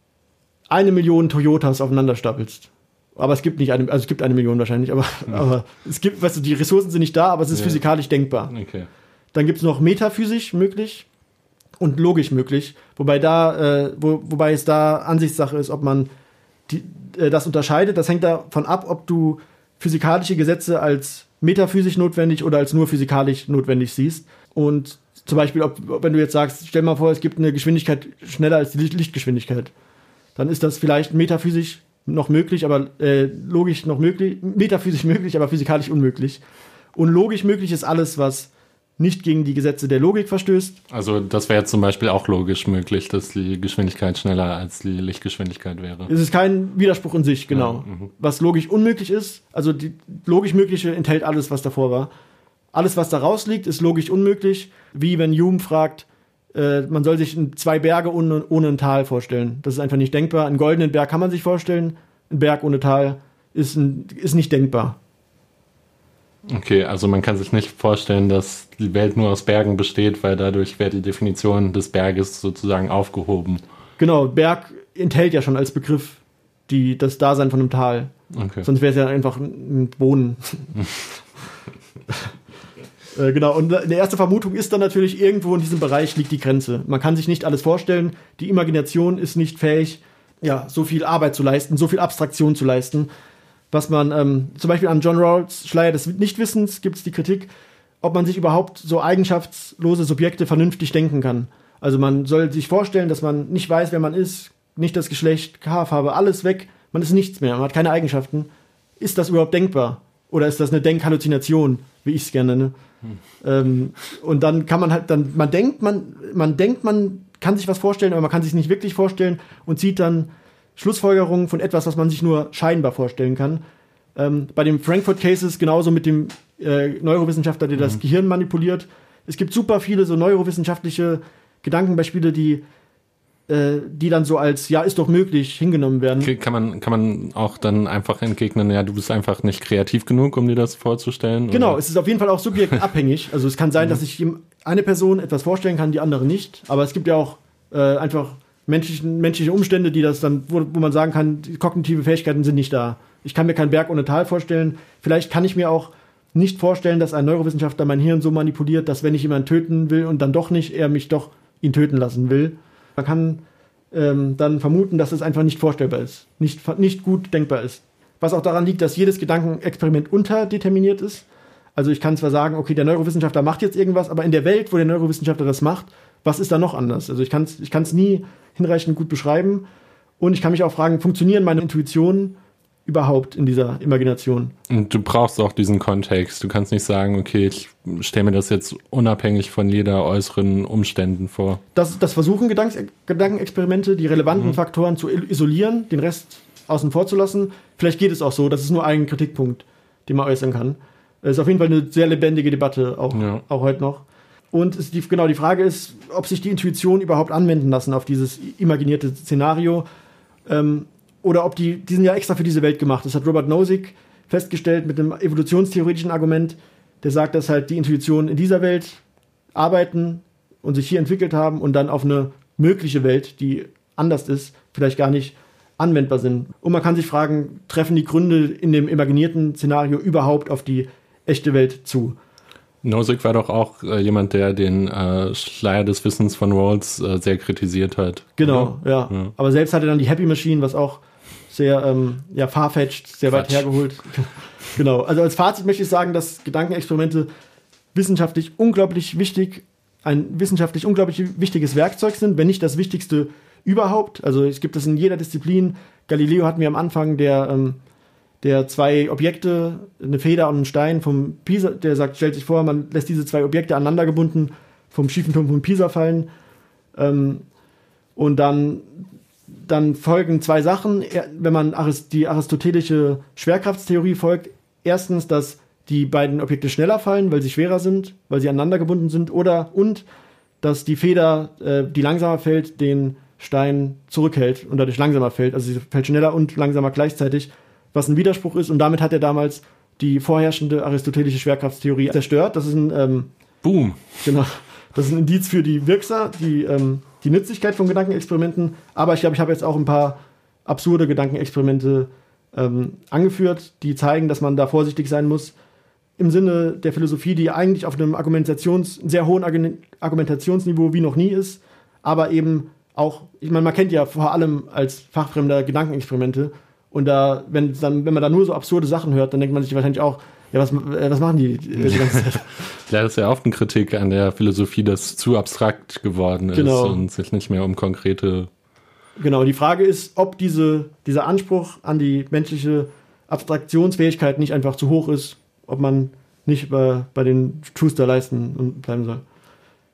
eine Million Toyotas aufeinander stapelst. Aber es gibt nicht eine, also es gibt eine Million wahrscheinlich, aber, aber es gibt, weißt du, die Ressourcen sind nicht da, aber es ist Ja. physikalisch denkbar. Okay. Dann gibt es noch metaphysisch möglich und logisch möglich, wobei da, äh, wo, wobei es da Ansichtssache ist, ob man die, äh, das unterscheidet. Das hängt davon ab, ob du physikalische Gesetze als metaphysisch notwendig oder als nur physikalisch notwendig siehst. Und zum Beispiel, ob, wenn du jetzt sagst, stell mal vor, es gibt eine Geschwindigkeit schneller als die Licht- Lichtgeschwindigkeit, dann ist das vielleicht metaphysisch noch möglich, aber äh, logisch noch möglich, metaphysisch möglich, aber physikalisch unmöglich. Und logisch möglich ist alles, was nicht gegen die Gesetze der Logik verstößt. Also das wäre zum Beispiel auch logisch möglich, dass die Geschwindigkeit schneller als die Lichtgeschwindigkeit wäre. Es ist kein Widerspruch in sich, genau. Ja, mhm. Was logisch unmöglich ist, also die logisch Mögliche enthält alles, was davor war. Alles, was da rausliegt, ist logisch unmöglich. Wie wenn Hume fragt, äh, man soll sich zwei Berge ohne, ohne ein Tal vorstellen. Das ist einfach nicht denkbar. Einen goldenen Berg kann man sich vorstellen. Ein Berg ohne Tal ist, ein, ist nicht denkbar. Okay, also man kann sich nicht vorstellen, dass die Welt nur aus Bergen besteht, weil dadurch wäre die Definition des Berges sozusagen aufgehoben. Genau, Berg enthält ja schon als Begriff die, das Dasein von einem Tal. Okay. Sonst wäre es ja einfach ein Bohnen. äh, genau, und eine erste Vermutung ist dann natürlich, irgendwo in diesem Bereich liegt die Grenze. Man kann sich nicht alles vorstellen. Die Imagination ist nicht fähig, ja, so viel Arbeit zu leisten, so viel Abstraktion zu leisten. Was man, ähm, zum Beispiel an John Rawls Schleier des Nichtwissens gibt es die Kritik, ob man sich überhaupt so eigenschaftslose Subjekte vernünftig denken kann. Also man soll sich vorstellen, dass man nicht weiß, wer man ist, nicht das Geschlecht, Haarfarbe, alles weg, man ist nichts mehr, man hat keine Eigenschaften. Ist das überhaupt denkbar? Oder ist das eine Denkhalluzination, wie ich es gerne nenne? Ähm, und dann kann man halt, dann, man denkt, man, man denkt, man kann sich was vorstellen, aber man kann sich nicht wirklich vorstellen und zieht dann Schlussfolgerungen von etwas, was man sich nur scheinbar vorstellen kann. Ähm, bei dem Frankfurt Cases genauso mit dem äh, Neurowissenschaftler, der das Gehirn manipuliert. Es gibt super viele so neurowissenschaftliche Gedankenbeispiele, die, die dann so als ja, ist doch möglich hingenommen werden. Kann man, kann man auch dann einfach entgegnen, ja, du bist einfach nicht kreativ genug, um dir das vorzustellen? Genau, oder? es ist auf jeden Fall auch subjektabhängig. Also es kann sein, dass sich ihm eine Person etwas vorstellen kann, die andere nicht. Aber es gibt ja auch äh, einfach menschlichen, menschliche Umstände, die das dann, wo, wo man sagen kann, die kognitive Fähigkeiten sind nicht da. Ich kann mir keinen Berg ohne Tal vorstellen. Vielleicht kann ich mir auch nicht vorstellen, dass ein Neurowissenschaftler mein Hirn so manipuliert, dass wenn ich jemanden töten will und dann doch nicht, er mich doch ihn töten lassen will. Man kann ähm, dann vermuten, dass es einfach nicht vorstellbar ist, nicht, nicht gut denkbar ist. Was auch daran liegt, dass jedes Gedankenexperiment unterdeterminiert ist. Also ich kann zwar sagen, okay, der Neurowissenschaftler macht jetzt irgendwas, aber in der Welt, wo der Neurowissenschaftler das macht, was ist da noch anders? Also ich kann es ich nie hinreichend gut beschreiben. Und ich kann mich auch fragen, funktionieren meine Intuitionen überhaupt in dieser Imagination? Und du brauchst auch diesen Kontext. Du kannst nicht sagen, okay, ich stelle mir das jetzt unabhängig von jeder äußeren Umständen vor. Das, das versuchen Gedanks Gedankenexperimente, die relevanten mhm. Faktoren zu isolieren, den Rest außen vor zu lassen. Vielleicht geht es auch so. Das ist nur ein Kritikpunkt, den man äußern kann. Es ist auf jeden Fall eine sehr lebendige Debatte, auch, ja. auch heute noch. Und die, genau die Frage ist, ob sich die Intuition überhaupt anwenden lassen auf dieses imaginierte Szenario. Ähm, oder ob die, die sind ja extra für diese Welt gemacht. Das hat Robert Nozick festgestellt mit einem evolutionstheoretischen Argument, der sagt, dass halt die Intuitionen in dieser Welt arbeiten und sich hier entwickelt haben und dann auf eine mögliche Welt, die anders ist, vielleicht gar nicht anwendbar sind. Und man kann sich fragen, treffen die Gründe in dem imaginierten Szenario überhaupt auf die echte Welt zu? Nozick war doch auch äh, jemand, der den äh, Schleier des Wissens von Rawls äh, sehr kritisiert hat. Genau, ja. ja. Aber selbst hat er dann die Happy Machine, was auch sehr ähm, ja, farfetched, sehr Quatsch. weit hergeholt. genau. Also als Fazit möchte ich sagen, dass Gedankenexperimente wissenschaftlich unglaublich wichtig, ein wissenschaftlich unglaublich wichtiges Werkzeug sind, wenn nicht das wichtigste überhaupt. Also es gibt es in jeder Disziplin. Galileo hatten wir am Anfang, der, ähm, der zwei Objekte, eine Feder und einen Stein vom Pisa, der sagt, stellt sich vor, man lässt diese zwei Objekte aneinander gebunden vom schiefen Turm von Pisa fallen. Ähm, und dann dann folgen zwei Sachen, wenn man die aristotelische Schwerkraftstheorie folgt. Erstens, dass die beiden Objekte schneller fallen, weil sie schwerer sind, weil sie aneinander gebunden sind, oder und dass die Feder, äh, die langsamer fällt, den Stein zurückhält und dadurch langsamer fällt. Also sie fällt schneller und langsamer gleichzeitig, was ein Widerspruch ist. Und damit hat er damals die vorherrschende aristotelische Schwerkraftstheorie zerstört. Das ist ein ähm, Boom. Genau. Das ist ein Indiz für die Wirksa, die ähm, die Nützlichkeit von Gedankenexperimenten, aber ich glaube, ich habe jetzt auch ein paar absurde Gedankenexperimente ähm, angeführt, die zeigen, dass man da vorsichtig sein muss. Im Sinne der Philosophie, die eigentlich auf einem Argumentations, sehr hohen Argumentationsniveau wie noch nie ist, aber eben auch, ich meine, man kennt ja vor allem als Fachfremder Gedankenexperimente und da, wenn, dann, wenn man da nur so absurde Sachen hört, dann denkt man sich wahrscheinlich auch, ja, was, äh, was machen die, äh, die ganze Zeit? ja, das ist ja oft eine Kritik an der Philosophie, dass zu abstrakt geworden ist genau. und sich nicht mehr um konkrete. Genau, die Frage ist, ob diese, dieser Anspruch an die menschliche Abstraktionsfähigkeit nicht einfach zu hoch ist, ob man nicht bei, bei den Schuster leisten und bleiben soll.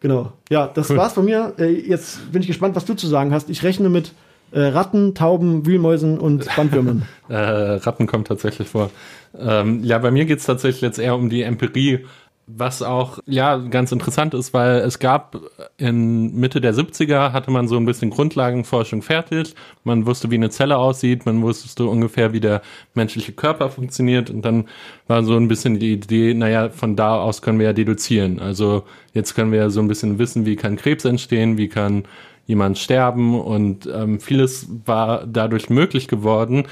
Genau. Ja, das cool. war's von mir. Äh, jetzt bin ich gespannt, was du zu sagen hast. Ich rechne mit äh, Ratten, Tauben, Wühlmäusen und Bandwürmern. äh, Ratten kommen tatsächlich vor. Ähm, ja, bei mir geht's tatsächlich jetzt eher um die Empirie, was auch ja ganz interessant ist, weil es gab in Mitte der 70er hatte man so ein bisschen Grundlagenforschung fertig. Man wusste, wie eine Zelle aussieht, man wusste ungefähr, wie der menschliche Körper funktioniert und dann war so ein bisschen die Idee, naja, von da aus können wir ja deduzieren. Also jetzt können wir ja so ein bisschen wissen, wie kann Krebs entstehen, wie kann jemand sterben und ähm, vieles war dadurch möglich geworden.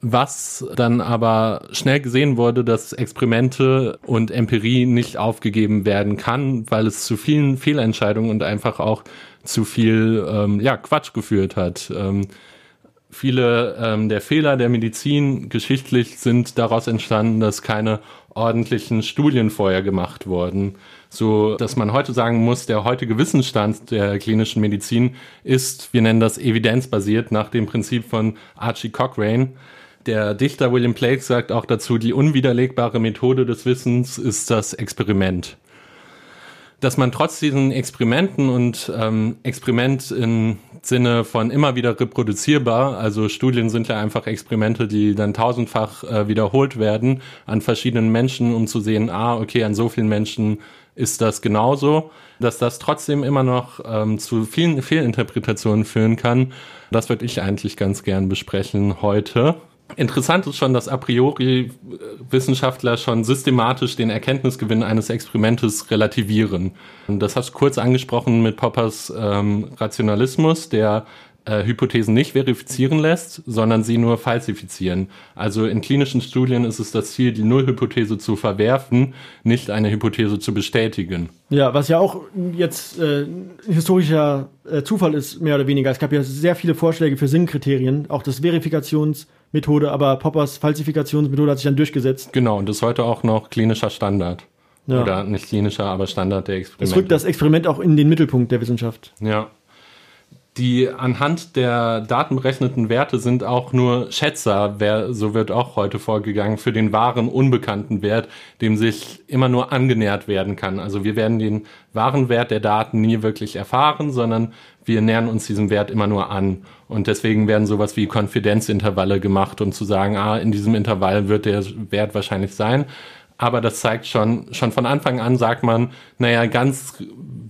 Was dann aber schnell gesehen wurde, dass Experimente und Empirie nicht aufgegeben werden kann, weil es zu vielen Fehlentscheidungen und einfach auch zu viel ähm, ja, Quatsch geführt hat. Ähm, viele ähm, der Fehler der Medizin geschichtlich sind daraus entstanden, dass keine ordentlichen Studien vorher gemacht wurden so dass man heute sagen muss, der heutige Wissensstand der klinischen Medizin ist, wir nennen das evidenzbasiert nach dem Prinzip von Archie Cochrane. Der Dichter William Blake sagt auch dazu, die unwiderlegbare Methode des Wissens ist das Experiment. Dass man trotz diesen Experimenten und ähm, Experiment im Sinne von immer wieder reproduzierbar, also Studien sind ja einfach Experimente, die dann tausendfach äh, wiederholt werden an verschiedenen Menschen, um zu sehen, ah, okay, an so vielen Menschen ist das genauso, dass das trotzdem immer noch ähm, zu vielen Fehlinterpretationen führen kann. Das würde ich eigentlich ganz gern besprechen heute. Interessant ist schon, dass a priori äh, Wissenschaftler schon systematisch den Erkenntnisgewinn eines Experimentes relativieren. Das hast du kurz angesprochen mit Poppers ähm, Rationalismus, der äh, Hypothesen nicht verifizieren lässt, sondern sie nur falsifizieren. Also in klinischen Studien ist es das Ziel, die Nullhypothese zu verwerfen, nicht eine Hypothese zu bestätigen. Ja, was ja auch jetzt äh, historischer äh, Zufall ist, mehr oder weniger. Es gab ja sehr viele Vorschläge für Sinnkriterien, auch das Verifikationsmethode, aber Poppers Falsifikationsmethode hat sich dann durchgesetzt. Genau, und ist heute auch noch klinischer Standard. Ja. Oder nicht klinischer, aber Standard der Experimente. Es rückt das Experiment auch in den Mittelpunkt der Wissenschaft. Ja. Die anhand der datenberechneten Werte sind auch nur Schätzer, wer, so wird auch heute vorgegangen, für den wahren unbekannten Wert, dem sich immer nur angenähert werden kann. Also wir werden den wahren Wert der Daten nie wirklich erfahren, sondern wir nähern uns diesem Wert immer nur an. Und deswegen werden sowas wie Konfidenzintervalle gemacht, um zu sagen, ah, in diesem Intervall wird der Wert wahrscheinlich sein. Aber das zeigt schon, schon von Anfang an sagt man, naja, ganz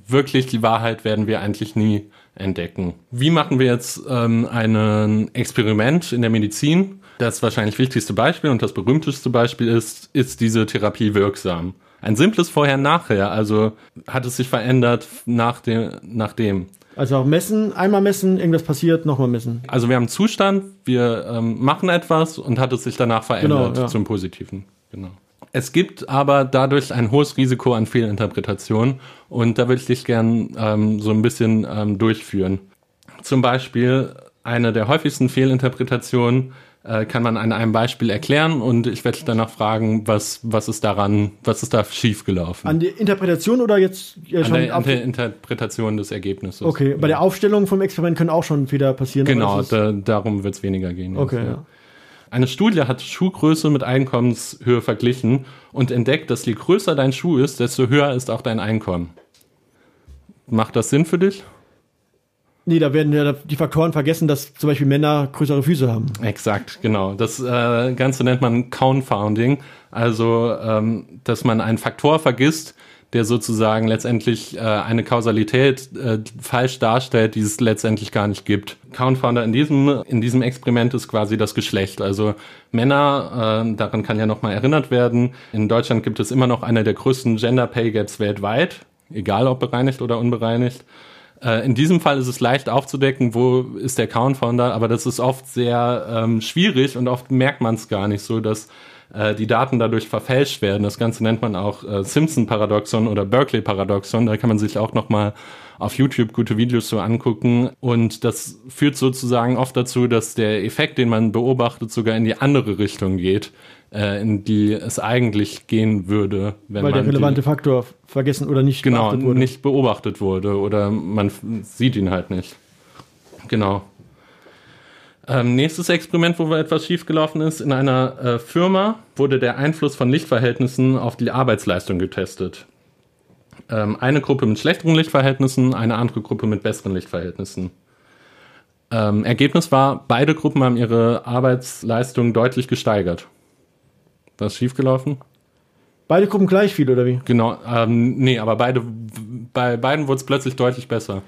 wirklich die Wahrheit werden wir eigentlich nie entdecken. Wie machen wir jetzt ähm, ein Experiment in der Medizin? Das wahrscheinlich wichtigste Beispiel und das berühmteste Beispiel ist, ist diese Therapie wirksam? Ein simples Vorher-Nachher, also hat es sich verändert nach dem, nach dem. Also auch messen, einmal messen, irgendwas passiert, nochmal messen. Also wir haben einen Zustand, wir ähm, machen etwas und hat es sich danach verändert Genau, ja. zum Positiven. Genau. Es gibt aber dadurch ein hohes Risiko an Fehlinterpretationen und da würde ich dich gern ähm, so ein bisschen ähm, durchführen. Zum Beispiel eine der häufigsten Fehlinterpretationen äh, kann man an einem Beispiel erklären und ich werde dich danach fragen, was, was ist daran, was ist da schiefgelaufen? An die Interpretation oder jetzt ja, An schon der auf, Inter Interpretation des Ergebnisses. Okay, bei der Aufstellung vom Experiment können auch schon Fehler passieren. Genau, da, darum wird es weniger gehen. jetzt, Okay, ja. Eine Studie hat Schuhgröße mit Einkommenshöhe verglichen und entdeckt, dass je größer dein Schuh ist, desto höher ist auch dein Einkommen. Macht das Sinn für dich? Nee, da werden ja die Faktoren vergessen, dass zum Beispiel Männer größere Füße haben. Exakt, genau. Das äh, Ganze nennt man Confounding, also ähm, dass man einen Faktor vergisst, der sozusagen letztendlich äh, eine Kausalität äh, falsch darstellt, die es letztendlich gar nicht gibt. Confounder in diesem, in diesem Experiment ist quasi das Geschlecht. Also Männer, äh, daran kann ja nochmal erinnert werden, in Deutschland gibt es immer noch eine der größten Gender Pay Gaps weltweit, egal ob bereinigt oder unbereinigt. Äh, in diesem Fall ist es leicht aufzudecken, wo ist der Countfounder, aber das ist oft sehr ähm, schwierig und oft merkt man es gar nicht so, dass äh, die Daten dadurch verfälscht werden. Das Ganze nennt man auch äh, Simpson-Paradoxon oder Berkeley-Paradoxon. Da kann man sich auch nochmal auf YouTube gute Videos so angucken. Und das führt sozusagen oft dazu, dass der Effekt, den man beobachtet, sogar in die andere Richtung geht, äh, in die es eigentlich gehen würde, wenn Weil man der relevante Faktor vergessen oder nicht genau beachtet wurde. nicht beobachtet wurde oder man sieht ihn halt nicht. Genau. Ähm, nächstes Experiment, wo etwas schiefgelaufen ist, in einer äh, Firma wurde der Einfluss von Lichtverhältnissen auf die Arbeitsleistung getestet. Ähm, eine Gruppe mit schlechteren Lichtverhältnissen, eine andere Gruppe mit besseren Lichtverhältnissen. Ähm, Ergebnis war, beide Gruppen haben ihre Arbeitsleistung deutlich gesteigert. Was ist schiefgelaufen? Beide Gruppen gleich viel, oder wie? Genau, ähm, nee, aber beide, bei beiden wurde es plötzlich deutlich besser.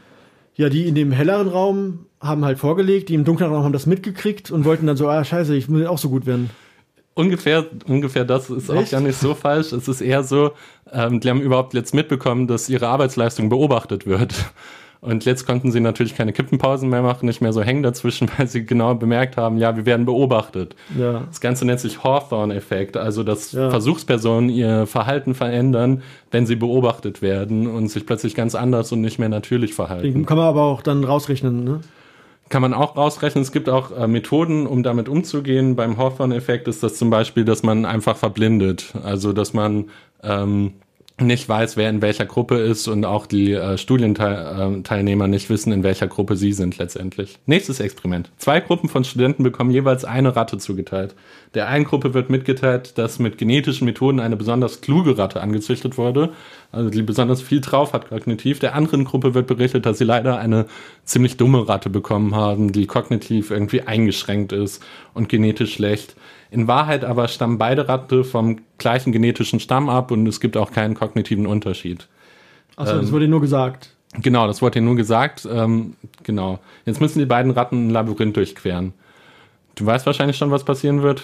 Ja, die in dem helleren Raum haben halt vorgelegt, die im dunkleren Raum haben das mitgekriegt und wollten dann so, ah, scheiße, ich muss auch so gut werden. Ungefähr, ungefähr das ist auch Echt? gar nicht so falsch. Es ist eher so, ähm, die haben überhaupt jetzt mitbekommen, dass ihre Arbeitsleistung beobachtet wird. Und jetzt konnten sie natürlich keine Kippenpausen mehr machen, nicht mehr so hängen dazwischen, weil sie genau bemerkt haben, ja, wir werden beobachtet. Ja. Das Ganze nennt sich Hawthorne-Effekt, also dass Ja. Versuchspersonen ihr Verhalten verändern, wenn sie beobachtet werden und sich plötzlich ganz anders und nicht mehr natürlich verhalten. Kann man aber auch dann rausrechnen, ne? Kann man auch rausrechnen. Es gibt auch äh, Methoden, um damit umzugehen. Beim Hawthorne-Effekt ist das zum Beispiel, dass man einfach verblindet. Also, dass man ähm, nicht weiß, wer in welcher Gruppe ist und auch die äh, Studienteilnehmer nicht wissen, in welcher Gruppe sie sind letztendlich. Nächstes Experiment. Zwei Gruppen von Studenten bekommen jeweils eine Ratte zugeteilt. Der einen Gruppe wird mitgeteilt, dass mit genetischen Methoden eine besonders kluge Ratte angezüchtet wurde, also die besonders viel drauf hat kognitiv. Der anderen Gruppe wird berichtet, dass sie leider eine ziemlich dumme Ratte bekommen haben, die kognitiv irgendwie eingeschränkt ist und genetisch schlecht. In Wahrheit aber stammen beide Ratte vom gleichen genetischen Stamm ab und es gibt auch keinen kognitiven Unterschied. Achso, das wurde nur gesagt. Genau, das wurde nur gesagt. Ähm, genau. Jetzt müssen die beiden Ratten ein Labyrinth durchqueren. Du weißt wahrscheinlich schon, was passieren wird.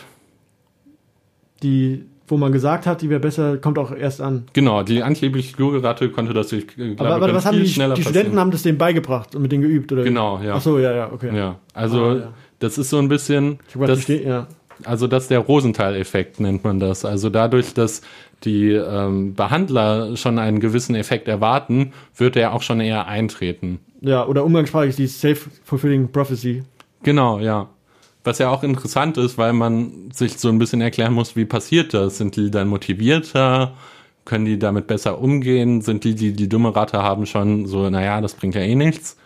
Die wo man gesagt hat, die wäre besser, kommt auch erst an. Genau, die angebliche Flurgeratte konnte das durch äh, Aber, aber was haben die, die Studenten haben das denen beigebracht und mit denen geübt, oder? Genau, ja. Ach so, ja, ja, okay. Ja, also Ah, ja. das ist so ein bisschen, Ich das, verstehe, ja. Also das ist der Rosenthal-Effekt nennt man das. Also dadurch, dass die ähm, Behandler schon einen gewissen Effekt erwarten, wird er auch schon eher eintreten. Ja, oder umgangssprachlich die Self-Fulfilling Prophecy. Genau, ja. Was ja auch interessant ist, weil man sich so ein bisschen erklären muss, wie passiert das? Sind die dann motivierter? Können die damit besser umgehen? Sind die, die die dumme Ratte haben, schon so, naja, das bringt ja eh nichts?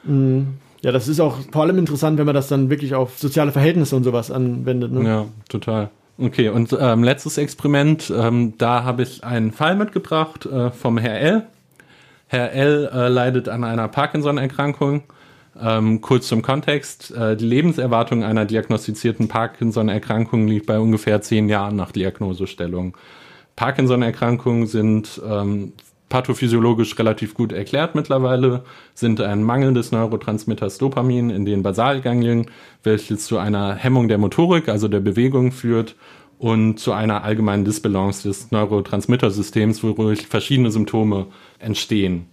Ja, das ist auch vor allem interessant, wenn man das dann wirklich auf soziale Verhältnisse und sowas anwendet. Ne? Ja, total. Okay, und ähm, letztes Experiment, ähm, da habe ich einen Fall mitgebracht äh, vom Herr L. Herr L äh, leidet an einer Parkinson-Erkrankung. Ähm, kurz zum Kontext, äh, die Lebenserwartung einer diagnostizierten Parkinson-Erkrankung liegt bei ungefähr zehn Jahren nach Diagnosestellung. Parkinson-Erkrankungen sind ähm, pathophysiologisch relativ gut erklärt mittlerweile, sind ein Mangel des Neurotransmitters Dopamin in den Basalganglien, welches zu einer Hemmung der Motorik, also der Bewegung führt und zu einer allgemeinen Disbalance des Neurotransmittersystems, wodurch verschiedene Symptome entstehen.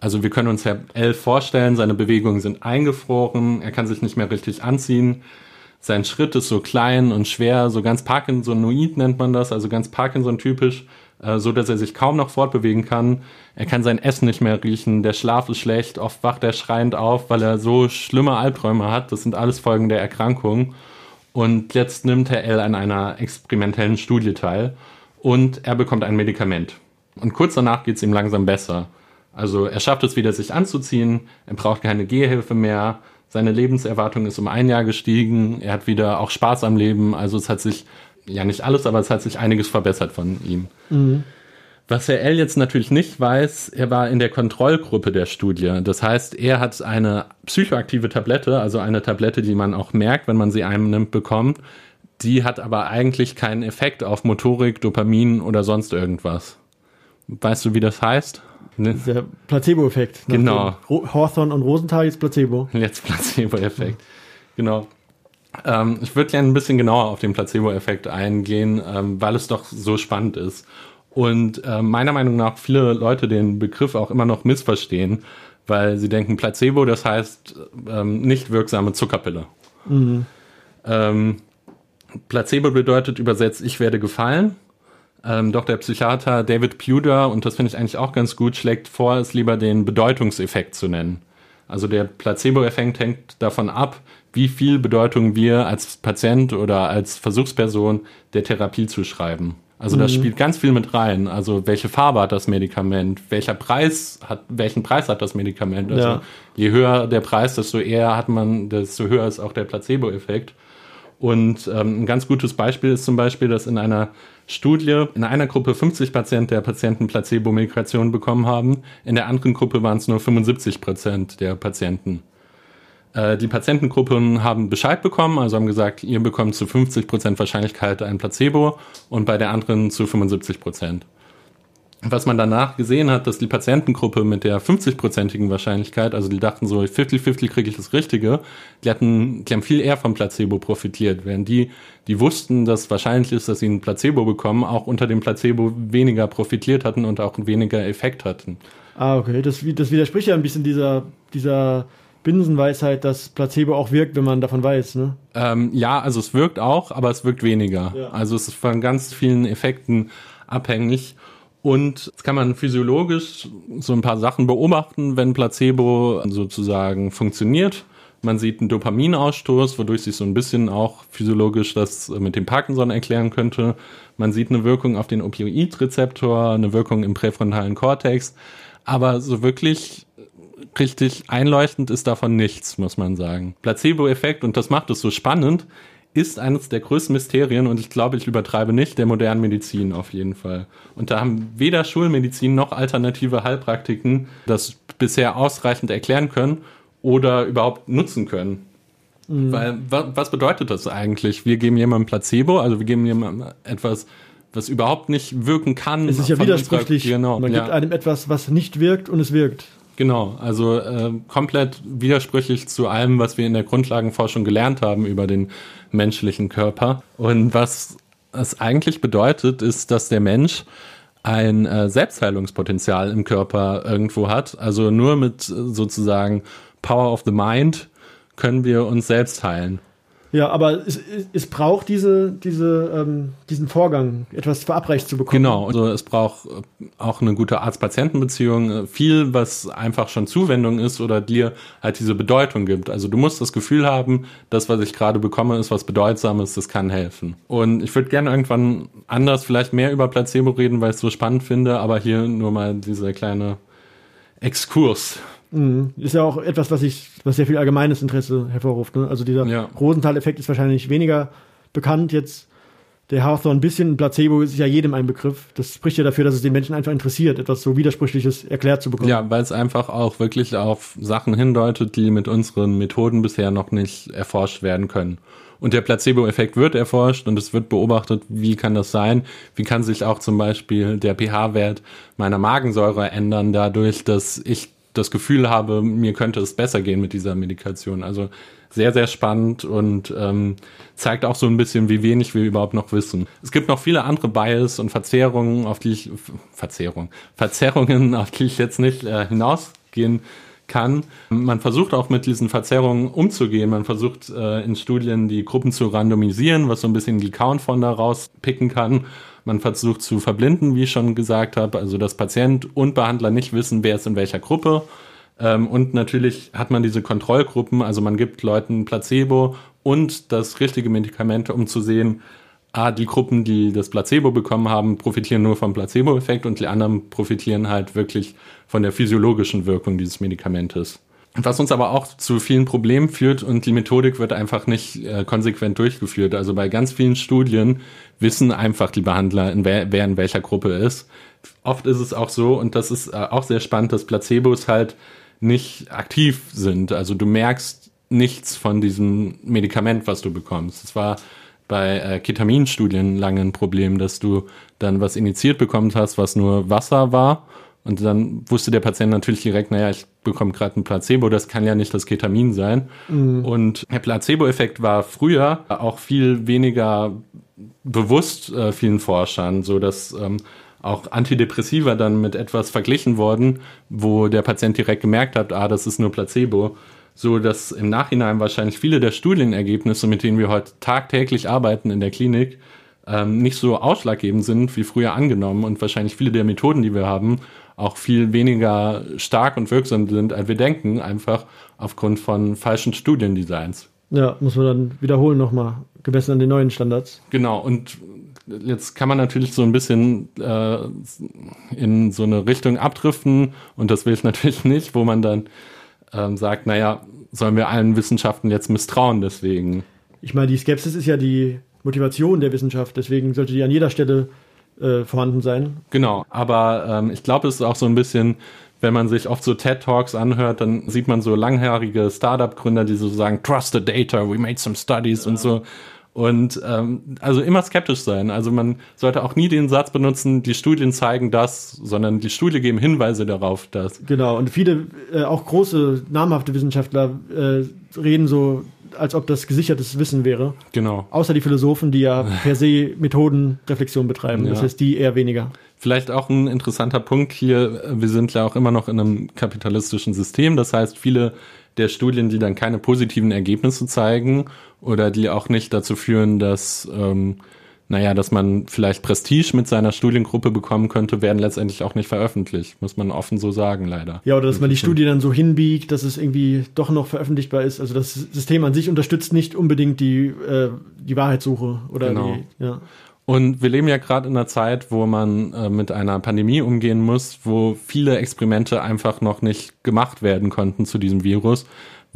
Also wir können uns Herr L. vorstellen, seine Bewegungen sind eingefroren, er kann sich nicht mehr richtig anziehen, sein Schritt ist so klein und schwer, so ganz Parkinsonoid nennt man das, also ganz Parkinson-typisch, äh, so dass er sich kaum noch fortbewegen kann. Er kann sein Essen nicht mehr riechen, der Schlaf ist schlecht, oft wacht er schreiend auf, weil er so schlimme Albträume hat. Das sind alles Folgen der Erkrankung. Und jetzt nimmt Herr L an einer experimentellen Studie teil und er bekommt ein Medikament. Und kurz danach geht es ihm langsam besser. Also er schafft es wieder, sich anzuziehen, er braucht keine Gehhilfe mehr, seine Lebenserwartung ist um ein Jahr gestiegen, er hat wieder auch Spaß am Leben, also es hat sich, ja nicht alles, aber es hat sich einiges verbessert von ihm. Was Herr L jetzt natürlich nicht weiß, er war in der Kontrollgruppe der Studie. Das heißt, er hat eine psychoaktive Tablette, also eine Tablette, die man auch merkt, wenn man sie einnimmt, bekommt. Die hat aber eigentlich keinen Effekt auf Motorik, Dopamin oder sonst irgendwas. Weißt du, wie das heißt? Ne? Der Placebo-Effekt. Genau. Hawthorne und Rosenthal jetzt Placebo. Jetzt Placebo-Effekt. Genau. Ähm, ich würde gerne ein bisschen genauer auf den Placebo-Effekt eingehen, ähm, weil es doch so spannend ist. Und äh, meiner Meinung nach viele Leute den Begriff auch immer noch missverstehen, weil sie denken, Placebo, das heißt ähm, nicht wirksame Zuckerpille. Ähm, Placebo bedeutet übersetzt, ich werde gefallen. Ähm, doch der Psychiater David Puder, und das finde ich eigentlich auch ganz gut, schlägt vor, es lieber den Bedeutungseffekt zu nennen. Also der Placebo-Effekt hängt davon ab, wie viel Bedeutung wir als Patient oder als Versuchsperson der Therapie zuschreiben. Also das spielt ganz viel mit rein. Also welche Farbe hat das Medikament? Welcher Preis hat, welchen Preis hat das Medikament? Also Ja. je höher der Preis, desto eher hat man, desto höher ist auch der Placebo-Effekt. Und ähm, ein ganz gutes Beispiel ist zum Beispiel, dass in einer Studie in einer Gruppe 50 Prozent der Patienten Placebo-Medikation bekommen haben, in der anderen Gruppe waren es nur 75 Prozent der Patienten. Äh, die Patientengruppen haben Bescheid bekommen, also haben gesagt, ihr bekommt zu 50 Prozent Wahrscheinlichkeit ein Placebo und bei der anderen zu 75 Prozent. Was man danach gesehen hat, dass die Patientengruppe mit der 50-prozentigen Wahrscheinlichkeit, also die dachten so, 50-50 kriege ich das Richtige, die hatten, die haben viel eher vom Placebo profitiert, während die, die wussten, dass wahrscheinlich ist, dass sie ein Placebo bekommen, auch unter dem Placebo weniger profitiert hatten und auch weniger Effekt hatten. Ah, okay. Das, das widerspricht ja ein bisschen dieser, dieser Binsenweisheit, dass Placebo auch wirkt, wenn man davon weiß, ne? Ähm, ja, also es wirkt auch, aber es wirkt weniger. Ja. Also es ist von ganz vielen Effekten abhängig. Und jetzt kann man physiologisch so ein paar Sachen beobachten, wenn Placebo sozusagen funktioniert. Man sieht einen Dopaminausstoß, wodurch sich so ein bisschen auch physiologisch das mit dem Parkinson erklären könnte. Man sieht eine Wirkung auf den Opioidrezeptor, eine Wirkung im präfrontalen Kortex. Aber so wirklich richtig einleuchtend ist davon nichts, muss man sagen. Placebo-Effekt, und das macht es so spannend, ist eines der größten Mysterien, und ich glaube, ich übertreibe nicht, der modernen Medizin auf jeden Fall. Und da haben weder Schulmedizin noch alternative Heilpraktiken das bisher ausreichend erklären können oder überhaupt nutzen können. Weil, wa was bedeutet das eigentlich? Wir geben jemandem Placebo, also wir geben jemandem etwas, was überhaupt nicht wirken kann. Es ist ja widersprüchlich. Genau, man ja. gibt einem etwas, was nicht wirkt und es wirkt. Genau, also äh, komplett widersprüchlich zu allem, was wir in der Grundlagenforschung gelernt haben über den menschlichen Körper. Und was es eigentlich bedeutet, ist, dass der Mensch ein äh, Selbstheilungspotenzial im Körper irgendwo hat. Also nur mit äh, sozusagen Power of the Mind können wir uns selbst heilen. Ja, aber es, es braucht diese, diese, ähm, diesen Vorgang, etwas verabreicht zu bekommen. Genau, also es braucht äh, auch eine gute Arzt-Patienten-Beziehung, äh, viel, was einfach schon Zuwendung ist oder dir halt diese Bedeutung gibt. Also du musst das Gefühl haben, das, was ich gerade bekomme, ist was Bedeutsames, das kann helfen. Und ich würde gerne irgendwann anders vielleicht mehr über Placebo reden, weil ich es so spannend finde, aber hier nur mal dieser kleine Exkurs. Mhm. Ist ja auch etwas, was ich, was sehr viel allgemeines Interesse hervorruft. Ne? Also dieser Ja. Rosenthal-Effekt ist wahrscheinlich weniger bekannt jetzt. Der Hawthorne ein bisschen, Placebo ist ja jedem ein Begriff. Das spricht ja dafür, dass es den Menschen einfach interessiert, etwas so Widersprüchliches erklärt zu bekommen. Ja, weil es einfach auch wirklich auf Sachen hindeutet, die mit unseren Methoden bisher noch nicht erforscht werden können. Und der Placebo-Effekt wird erforscht und es wird beobachtet, wie kann das sein? Wie kann sich auch zum Beispiel der pH-Wert meiner Magensäure ändern, dadurch, dass ich das Gefühl habe, mir könnte es besser gehen mit dieser Medikation. Also sehr, sehr spannend und ähm, zeigt auch so ein bisschen, wie wenig wir überhaupt noch wissen. Es gibt noch viele andere Bias und Verzerrungen, auf die ich Verzerrung, Verzerrungen, auf die ich jetzt nicht äh, hinausgehen kann. Man versucht auch mit diesen Verzerrungen umzugehen. Man versucht äh, in Studien die Gruppen zu randomisieren, was so ein bisschen die Count von da rauspicken kann. Man versucht zu verblinden, wie ich schon gesagt habe, also dass Patient und Behandler nicht wissen, wer ist in welcher Gruppe. Ähm, und natürlich hat man diese Kontrollgruppen, also man gibt Leuten Placebo und das richtige Medikament, um zu sehen, ah, die Gruppen, die das Placebo bekommen haben, profitieren nur vom Placebo-Effekt und die anderen profitieren halt wirklich von der physiologischen Wirkung dieses Medikamentes. Was uns aber auch zu vielen Problemen führt und die Methodik wird einfach nicht äh, konsequent durchgeführt. Also bei ganz vielen Studien wissen einfach die Behandler, in wer, wer in welcher Gruppe ist. Oft ist es auch so, und das ist äh, auch sehr spannend, dass Placebos halt nicht aktiv sind. Also du merkst nichts von diesem Medikament, was du bekommst. Es war bei äh, Ketaminstudien lange ein Problem, dass du dann was initiiert bekommen hast, was nur Wasser war. Und dann wusste der Patient natürlich direkt, naja, ich bekomme gerade ein Placebo, das kann ja nicht das Ketamin sein. Und der Placebo-Effekt war früher auch viel weniger bewusst äh, vielen Forschern, so dass ähm, auch Antidepressiva dann mit etwas verglichen worden, wo der Patient direkt gemerkt hat, ah, das ist nur Placebo, so dass im Nachhinein wahrscheinlich viele der Studienergebnisse, mit denen wir heute tagtäglich arbeiten in der Klinik, ähm, nicht so ausschlaggebend sind wie früher angenommen. Und wahrscheinlich viele der Methoden, die wir haben, auch viel weniger stark und wirksam sind, als wir denken, einfach aufgrund von falschen Studiendesigns. Ja, muss man dann wiederholen nochmal, gemessen an den neuen Standards. Genau, und jetzt kann man natürlich so ein bisschen äh, in so eine Richtung abdriften und das will ich natürlich nicht, wo man dann ähm, sagt, naja, sollen wir allen Wissenschaften jetzt misstrauen deswegen. Ich meine, die Skepsis ist ja die Motivation der Wissenschaft, deswegen sollte die an jeder Stelle äh, vorhanden sein. Genau, aber ähm, ich glaube, es ist auch so ein bisschen, wenn man sich oft so TED-Talks anhört, dann sieht man so langhaarige Startup-Gründer, die so sagen, trust the data, we made some studies und so. Und ähm, also immer skeptisch sein. Also man sollte auch nie den Satz benutzen, die Studien zeigen das, sondern die Studien geben Hinweise darauf, dass. Genau, und viele, äh, auch große, namhafte Wissenschaftler äh, reden so, als ob das gesichertes Wissen wäre. Genau. Außer die Philosophen, die ja per se Methodenreflexion betreiben. Das Ja. heißt, die eher weniger. Vielleicht auch ein interessanter Punkt hier, wir sind ja auch immer noch in einem kapitalistischen System. Das heißt, viele der Studien, die dann keine positiven Ergebnisse zeigen oder die auch nicht dazu führen, dass, ähm, naja, dass man vielleicht Prestige mit seiner Studiengruppe bekommen könnte, werden letztendlich auch nicht veröffentlicht. Muss man offen so sagen, leider. Ja, oder dass man die Studie dann so hinbiegt, dass es irgendwie doch noch veröffentlichbar ist. Also das System an sich unterstützt nicht unbedingt die, äh, die Wahrheitssuche oder Genau. die, ja. Und wir leben ja gerade in einer Zeit, wo man äh, mit einer Pandemie umgehen muss, wo viele Experimente einfach noch nicht gemacht werden konnten zu diesem Virus,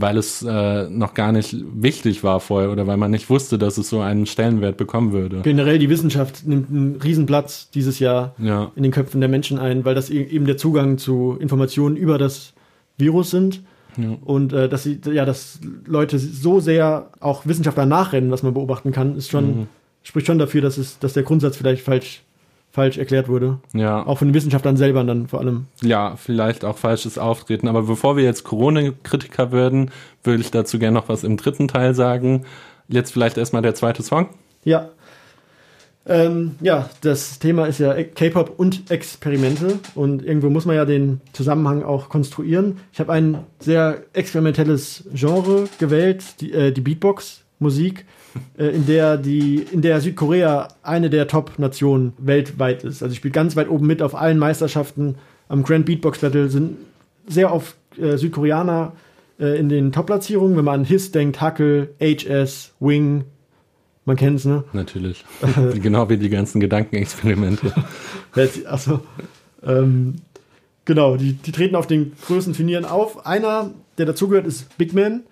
weil es äh, noch gar nicht wichtig war vorher oder weil man nicht wusste, dass es so einen Stellenwert bekommen würde. Generell die Wissenschaft nimmt einen Riesenplatz dieses Jahr Ja, in den Köpfen der Menschen ein, weil das e- eben der Zugang zu Informationen über das Virus sind. Ja. Und äh, dass sie, ja, dass Leute so sehr auch Wissenschaftler nachrennen, was man beobachten kann, ist schon, Mhm. spricht schon dafür, dass es, dass der Grundsatz vielleicht falsch, falsch erklärt wurde. ja. Auch von den Wissenschaftlern selber dann vor allem. ja, vielleicht auch falsches Auftreten. Aber bevor wir jetzt Corona-Kritiker werden, würde ich dazu gerne noch was im dritten Teil sagen. Jetzt vielleicht erstmal der zweite Song. Ja. Ähm, ja, das Thema ist ja K-Pop und Experimente und irgendwo muss man ja den Zusammenhang auch konstruieren. Ich habe ein sehr experimentelles Genre gewählt, die, äh, die Beatbox-Musik, in der die, in der Südkorea eine der Top-Nationen weltweit ist. Also ich spiele ganz weit oben mit auf allen Meisterschaften. Am Grand Beatbox Battle sind sehr oft äh, Südkoreaner äh, in den Top-Platzierungen. Wenn man an Hiss denkt, Huckle, HS, Wing, man kennt es, ne? Natürlich. genau wie die ganzen Gedankenexperimente. also, ähm, genau, die, die treten auf den größten Turnieren auf. Einer, der dazugehört, ist Big Man.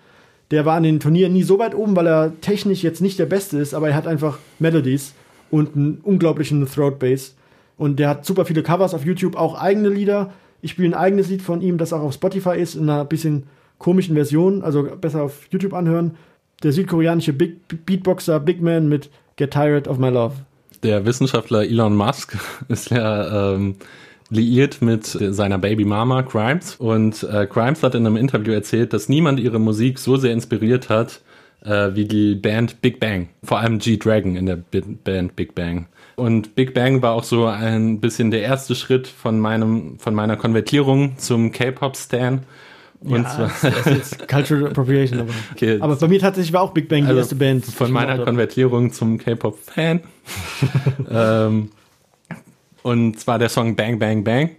Der war an den Turnieren nie so weit oben, weil er technisch jetzt nicht der Beste ist, aber er hat einfach Melodies und einen unglaublichen Throat Bass. Und der hat super viele Covers auf YouTube, auch eigene Lieder. Ich spiele ein eigenes Lied von ihm, das auch auf Spotify ist, in einer bisschen komischen Version, also besser auf YouTube anhören der südkoreanische Big Beatboxer Big Man mit Get Tired of My Love. Der Wissenschaftler Elon Musk ist ja ähm, liiert mit seiner Baby Mama Grimes und äh, Grimes hat in einem Interview erzählt, dass niemand ihre Musik so sehr inspiriert hat äh, wie die Band Big Bang, vor allem G-Dragon in der Band Big Bang. Und Big Bang war auch so ein bisschen der erste Schritt von meinem von meiner Konvertierung zum K-Pop-Stan und ja, zwar das ist Cultural Appropriation. Aber, okay. aber bei mir tatsächlich war auch Big Bang die also erste Band. Von meiner Konvertierung zum K-Pop-Fan. ähm, und zwar der Song Bang Bang Bang.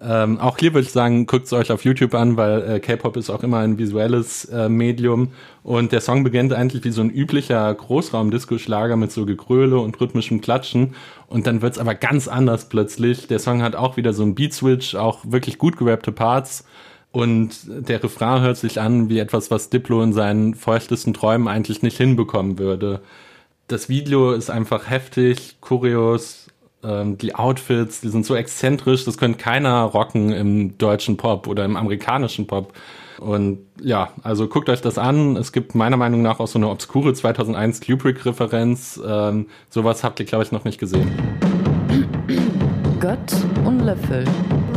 Ähm, auch hier würde ich sagen, guckt es euch auf YouTube an, weil äh, K-Pop ist auch immer ein visuelles äh, Medium. Und der Song beginnt eigentlich wie so ein üblicher Großraum-Disco-Schlager mit so Gegröle und rhythmischem Klatschen. Und dann wird es aber ganz anders plötzlich. Der Song hat auch wieder so einen Beat-Switch, auch wirklich gut gerappte Parts. Und der Refrain hört sich an wie etwas, was Diplo in seinen feuchtesten Träumen eigentlich nicht hinbekommen würde. Das Video ist einfach heftig, Choreos, ähm, die Outfits, die sind so exzentrisch, das könnte keiner rocken im deutschen Pop oder im amerikanischen Pop. Und ja, also guckt euch das an. Es gibt meiner Meinung nach auch so eine obskure 2001 Kubrick-Referenz. Ähm, sowas habt ihr, glaube ich, noch nicht gesehen. Gott und Löffel.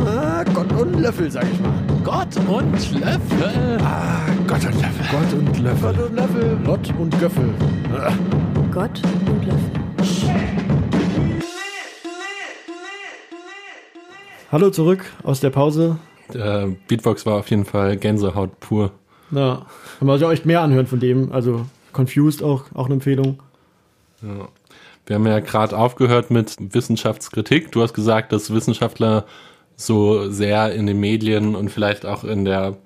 Ah, Gott und Löffel, sag ich mal. Gott und Löffel. Ah, Gott und Löffel. Gott und Löffel. Gott und Löffel. Gott und Göffel. Ah. Gott und Löffel. Hallo zurück aus der Pause. Der Beatbox war auf jeden Fall Gänsehaut pur. Ja, man muss ja echt mehr anhören von dem. Also Confused auch, auch eine Empfehlung. Ja. Wir haben ja gerade aufgehört mit Wissenschaftskritik. Du hast gesagt, dass Wissenschaftler so sehr in den Medien und vielleicht auch in der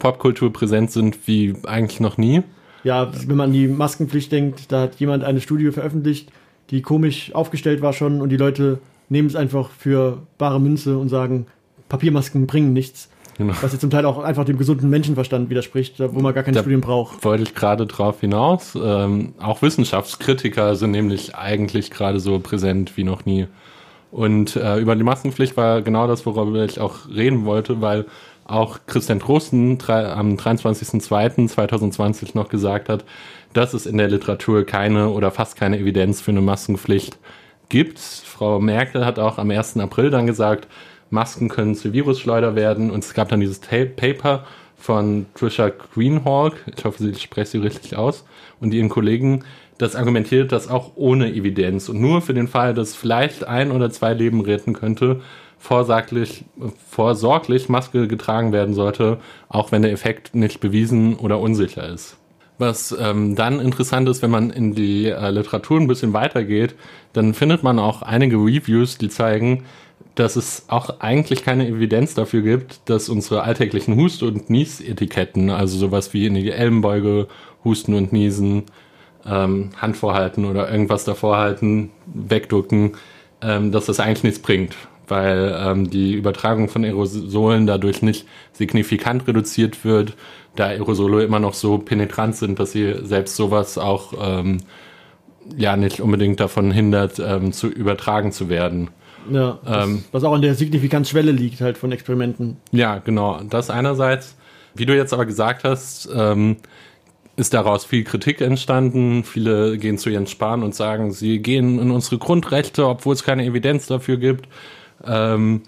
Popkultur präsent sind wie eigentlich noch nie. Ja, wenn man an die Maskenpflicht denkt, da hat jemand eine Studie veröffentlicht, die komisch aufgestellt war schon und die Leute nehmen es einfach für bare Münze und sagen, Papiermasken bringen nichts. Genau. Was jetzt zum Teil auch einfach dem gesunden Menschenverstand widerspricht, wo man gar keine da Studien braucht. Wollte ich gerade drauf hinaus. Ähm, auch Wissenschaftskritiker sind nämlich eigentlich gerade so präsent wie noch nie. Und äh, über die Maskenpflicht war genau das, worüber ich auch reden wollte, weil auch Christian Trosten am 23.02.2020 noch gesagt hat, dass es in der Literatur keine oder fast keine Evidenz für eine Maskenpflicht gibt. Frau Merkel hat auch am 1. April dann gesagt, Masken können zu Virusschleuder werden und es gab dann dieses Paper von Trisha Greenhawk, ich hoffe, ich spreche sie richtig aus, und ihren Kollegen, das argumentiert das auch ohne Evidenz und nur für den Fall, dass vielleicht ein oder zwei Leben retten könnte, vorsorglich, vorsorglich Maske getragen werden sollte, auch wenn der Effekt nicht bewiesen oder unsicher ist. Was ähm, dann interessant ist, wenn man in die äh, Literatur ein bisschen weitergeht, dann findet man auch einige Reviews, die zeigen, dass es auch eigentlich keine Evidenz dafür gibt, dass unsere alltäglichen Hust- und Niesetiketten, also sowas wie in die Ellenbeuge, Husten und Niesen, ähm, Hand vorhalten oder irgendwas davor halten, wegducken, ähm, dass das eigentlich nichts bringt, weil ähm, die Übertragung von Aerosolen dadurch nicht signifikant reduziert wird, da Aerosole immer noch so penetrant sind, dass sie selbst sowas auch ähm, ja nicht unbedingt davon hindert, ähm, zu übertragen zu werden. Ja, ähm, was auch an der Signifikanzschwelle liegt halt von Experimenten. Ja, genau. Das einerseits. Wie du jetzt aber gesagt hast, ähm, ist daraus viel Kritik entstanden. Viele gehen zu Jens Spahn und sagen, sie gehen in unsere Grundrechte, obwohl es keine Evidenz dafür gibt. Ähm,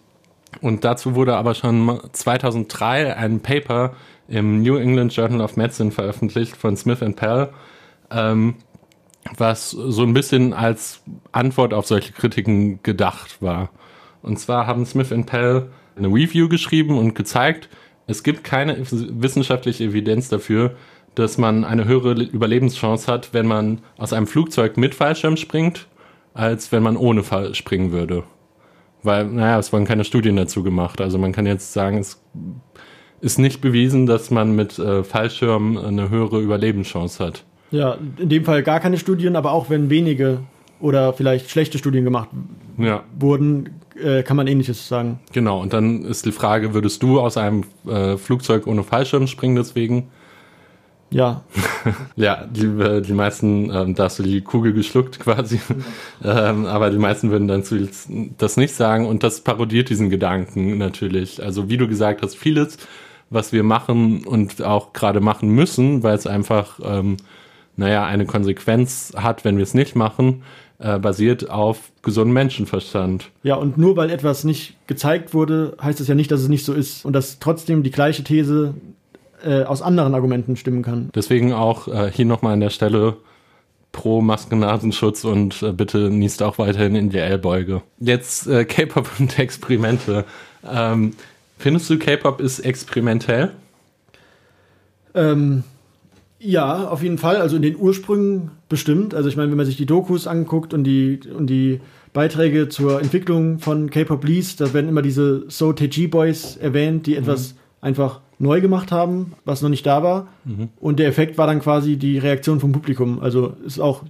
und dazu wurde aber schon 2003 ein Paper im New England Journal of Medicine veröffentlicht von Smith and Pell, ähm, was so ein bisschen als Antwort auf solche Kritiken gedacht war. Und zwar haben Smith Pell eine Review geschrieben und gezeigt, es gibt keine wissenschaftliche Evidenz dafür, dass man eine höhere Überlebenschance hat, wenn man aus einem Flugzeug mit Fallschirm springt, als wenn man ohne Fall springen würde. Weil, naja, es wurden keine Studien dazu gemacht. Also man kann jetzt sagen, es ist nicht bewiesen, dass man mit äh, Fallschirm eine höhere Überlebenschance hat. Ja, in dem Fall gar keine Studien, aber auch wenn wenige oder vielleicht schlechte Studien gemacht ja. wurden, äh, kann man ähnliches sagen. Genau, und dann ist die Frage, würdest du aus einem äh, Flugzeug ohne Fallschirm springen deswegen? Ja. ja, die, äh, die meisten, ähm, da hast du die Kugel geschluckt quasi. ähm, aber die meisten würden dann das nicht sagen und das parodiert diesen Gedanken natürlich. Also wie du gesagt hast, vieles, was wir machen und auch gerade machen müssen, weil es einfach, ähm, naja, eine Konsequenz hat, wenn wir es nicht machen, äh, basiert auf gesundem Menschenverstand. Ja, und nur weil etwas nicht gezeigt wurde, heißt es ja nicht, dass es nicht so ist. Und dass trotzdem die gleiche These äh, aus anderen Argumenten stimmen kann. Deswegen auch äh, hier nochmal an der Stelle pro Masken-Nasenschutz und äh, bitte niest auch weiterhin in die L-Beuge. Jetzt äh, K-Pop und Experimente. Ähm, findest du K-Pop ist experimentell? Ähm, ja, auf jeden Fall. Also in den Ursprüngen bestimmt. Also ich meine, wenn man sich die Dokus anguckt und die, und die Beiträge zur Entwicklung von K-Pop liest, da werden immer diese So Teji Boys erwähnt, die etwas mhm. einfach neu gemacht haben, was noch nicht da war. Mhm. Und der Effekt war dann quasi die Reaktion vom Publikum. Also ist auch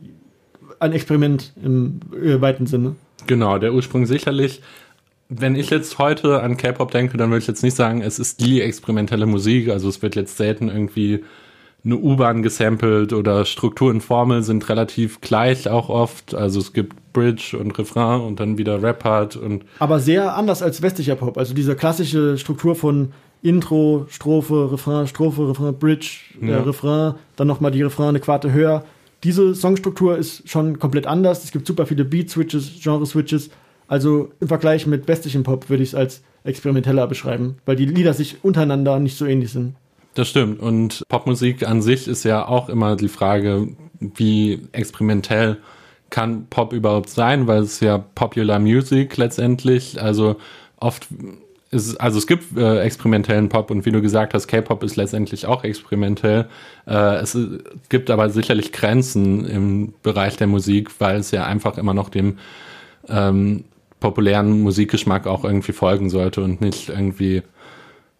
ein Experiment im äh, weiten Sinne. Genau, der Ursprung sicherlich. Wenn ich jetzt heute an K-Pop denke, dann würde ich jetzt nicht sagen, es ist die experimentelle Musik. Also es wird jetzt selten irgendwie eine U-Bahn gesampelt oder Struktur Formel sind relativ gleich auch oft. Also es gibt Bridge und Refrain und dann wieder Rap-Part und. Aber sehr anders als westlicher Pop. Also diese klassische Struktur von Intro, Strophe, Refrain, Strophe, Refrain, Bridge, ja. äh, Refrain, dann nochmal die Refrain eine Quarte höher. Diese Songstruktur ist schon komplett anders. Es gibt super viele Beat-Switches, Genre-Switches. Also im Vergleich mit westlichem Pop würde ich es als experimenteller beschreiben, weil die Lieder sich untereinander nicht so ähnlich sind. Das stimmt. Und Popmusik an sich ist ja auch immer die Frage, wie experimentell kann Pop überhaupt sein, weil es ja Popular Music letztendlich, also oft ist, also es gibt äh, experimentellen Pop und wie du gesagt hast, K-Pop ist letztendlich auch experimentell. Äh, es gibt aber sicherlich Grenzen im Bereich der Musik, weil es ja einfach immer noch dem ähm, populären Musikgeschmack auch irgendwie folgen sollte und nicht irgendwie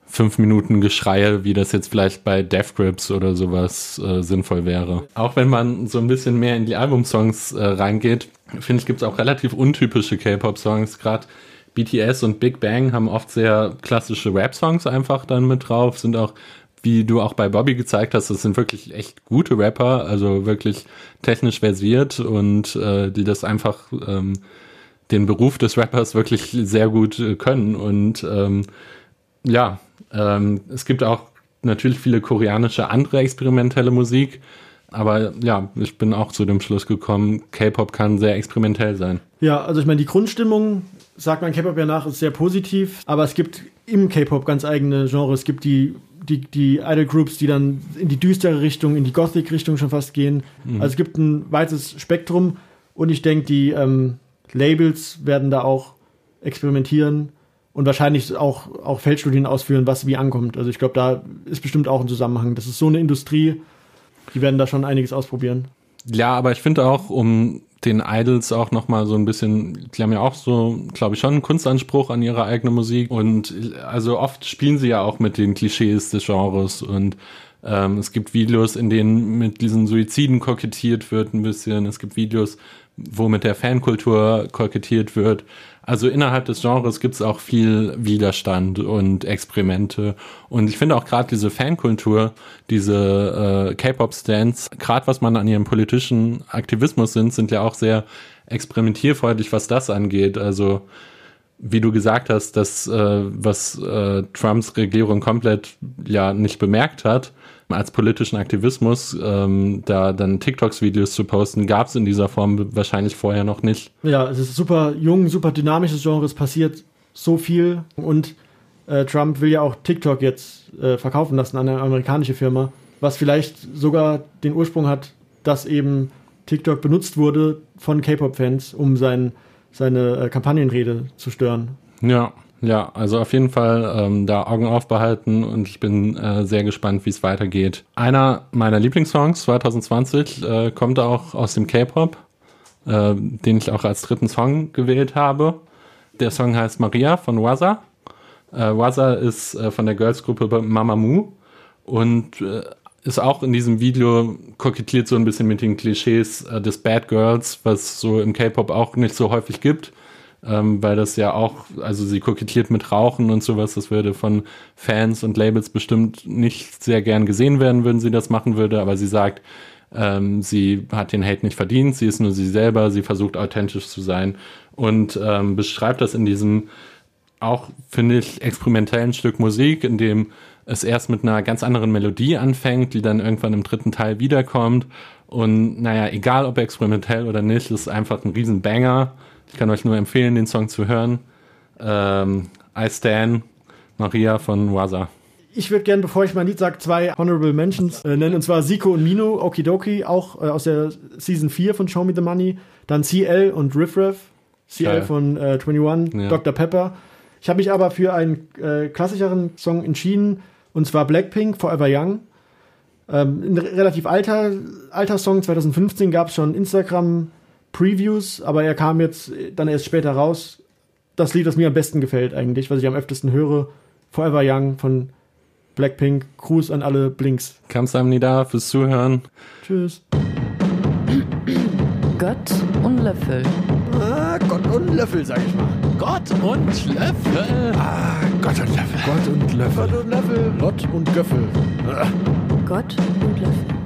fünf Minuten Geschreie, wie das jetzt vielleicht bei Death Grips oder sowas äh, sinnvoll wäre. Auch wenn man so ein bisschen mehr in die Albumsongs äh, reingeht, finde ich, gibt es auch relativ untypische K-Pop-Songs. Gerade BTS und Big Bang haben oft sehr klassische Rap-Songs einfach dann mit drauf, sind auch wie du auch bei Bobby gezeigt hast, das sind wirklich echt gute Rapper, also wirklich technisch versiert und äh, die das einfach ähm, den Beruf des Rappers wirklich sehr gut äh, können. Und ähm, ja, ähm, es gibt auch natürlich viele koreanische andere experimentelle Musik. Aber ja, ich bin auch zu dem Schluss gekommen, K-Pop kann sehr experimentell sein. Ja, also ich meine, die Grundstimmung, sagt man K-Pop ja nach, ist sehr positiv, aber es gibt im K-Pop ganz eigene Genres. Es gibt die, die, die Idol-Groups, die dann in die düstere Richtung, in die Gothic-Richtung schon fast gehen. Mhm. Also es gibt ein weites Spektrum und ich denke, die ähm, Labels werden da auch experimentieren und wahrscheinlich auch, auch Feldstudien ausführen, was wie ankommt. Also ich glaube, da ist bestimmt auch ein Zusammenhang. Das ist so eine Industrie, die werden da schon einiges ausprobieren. Ja, aber ich finde auch, um den Idols auch nochmal so ein bisschen, die haben ja auch so, glaube ich, schon einen Kunstanspruch an ihre eigene Musik und also oft spielen sie ja auch mit den Klischees des Genres und ähm, es gibt Videos, in denen mit diesen Suiziden kokettiert wird ein bisschen. Es gibt Videos, wo mit der Fankultur kokettiert wird. Also innerhalb des Genres gibt es auch viel Widerstand und Experimente. Und ich finde auch gerade diese Fankultur, diese äh, K-Pop-Stands, gerade was man an ihrem politischen Aktivismus sind, sind ja auch sehr experimentierfreudig, was das angeht. Also wie du gesagt hast, das, äh, was äh, Trumps Regierung komplett ja nicht bemerkt hat, als politischen Aktivismus, ähm, da dann TikToks-Videos zu posten, gab es in dieser Form wahrscheinlich vorher noch nicht. Ja, es ist super jung, super dynamisches Genre, es passiert so viel und äh, Trump will ja auch TikTok jetzt äh, verkaufen lassen an eine amerikanische Firma, was vielleicht sogar den Ursprung hat, dass eben TikTok benutzt wurde von K-Pop-Fans, um sein, seine äh, Kampagnenrede zu stören. Ja, ja, also auf jeden Fall ähm, da Augen aufbehalten und ich bin äh, sehr gespannt, wie es weitergeht. Einer meiner Lieblingssongs 2020 äh, kommt auch aus dem K-Pop, äh, den ich auch als dritten Song gewählt habe. Der Song heißt Maria von Waza. Äh, Waza ist äh, von der Girls-Gruppe Mamamoo und äh, ist auch in diesem Video kokettiert so ein bisschen mit den Klischees des Bad Girls, was so im K-Pop auch nicht so häufig gibt ähm, weil das ja auch, also sie kokettiert mit Rauchen und sowas, das würde von Fans und Labels bestimmt nicht sehr gern gesehen werden, würden sie das machen würde, aber sie sagt, ähm, sie hat den Hate nicht verdient, sie ist nur sie selber, sie versucht authentisch zu sein und ähm, beschreibt das in diesem auch, finde ich, experimentellen Stück Musik, in dem es erst mit einer ganz anderen Melodie anfängt, die dann irgendwann im dritten Teil wiederkommt. Und naja, egal ob experimentell oder nicht, ist einfach ein riesen Banger. Ich kann euch nur empfehlen, den Song zu hören. Ähm, I Stan, Maria von Waza. Ich würde gerne, bevor ich mein Lied sage, zwei Honorable Mentions äh, nennen, und zwar Siko und Mino, Okidoki, auch äh, aus der Season 4 von Show Me the Money. Dann CL und Riff Raff, CL Geil. von äh, 21, Ja. Dr. Pepper. Ich habe mich aber für einen äh, klassischeren Song entschieden, und zwar Blackpink, Forever Young. Ähm, ein re- relativ alter, alter Song, 2015 gab es schon Instagram-Previews, aber er kam jetzt dann erst später raus. Das Lied, das mir am besten gefällt eigentlich, was ich am öftesten höre, Forever Young von Blackpink. Gruß an alle Blinks. Kamsahamnida fürs Zuhören. Tschüss. Gott und Löffel. Ah, Gott und Löffel, sag ich mal. Gott und Löffel. Ah, Gott und Löffel. Gott und Löffel. Gott und Löffel. Lott und Göffel. Gott und Löffel.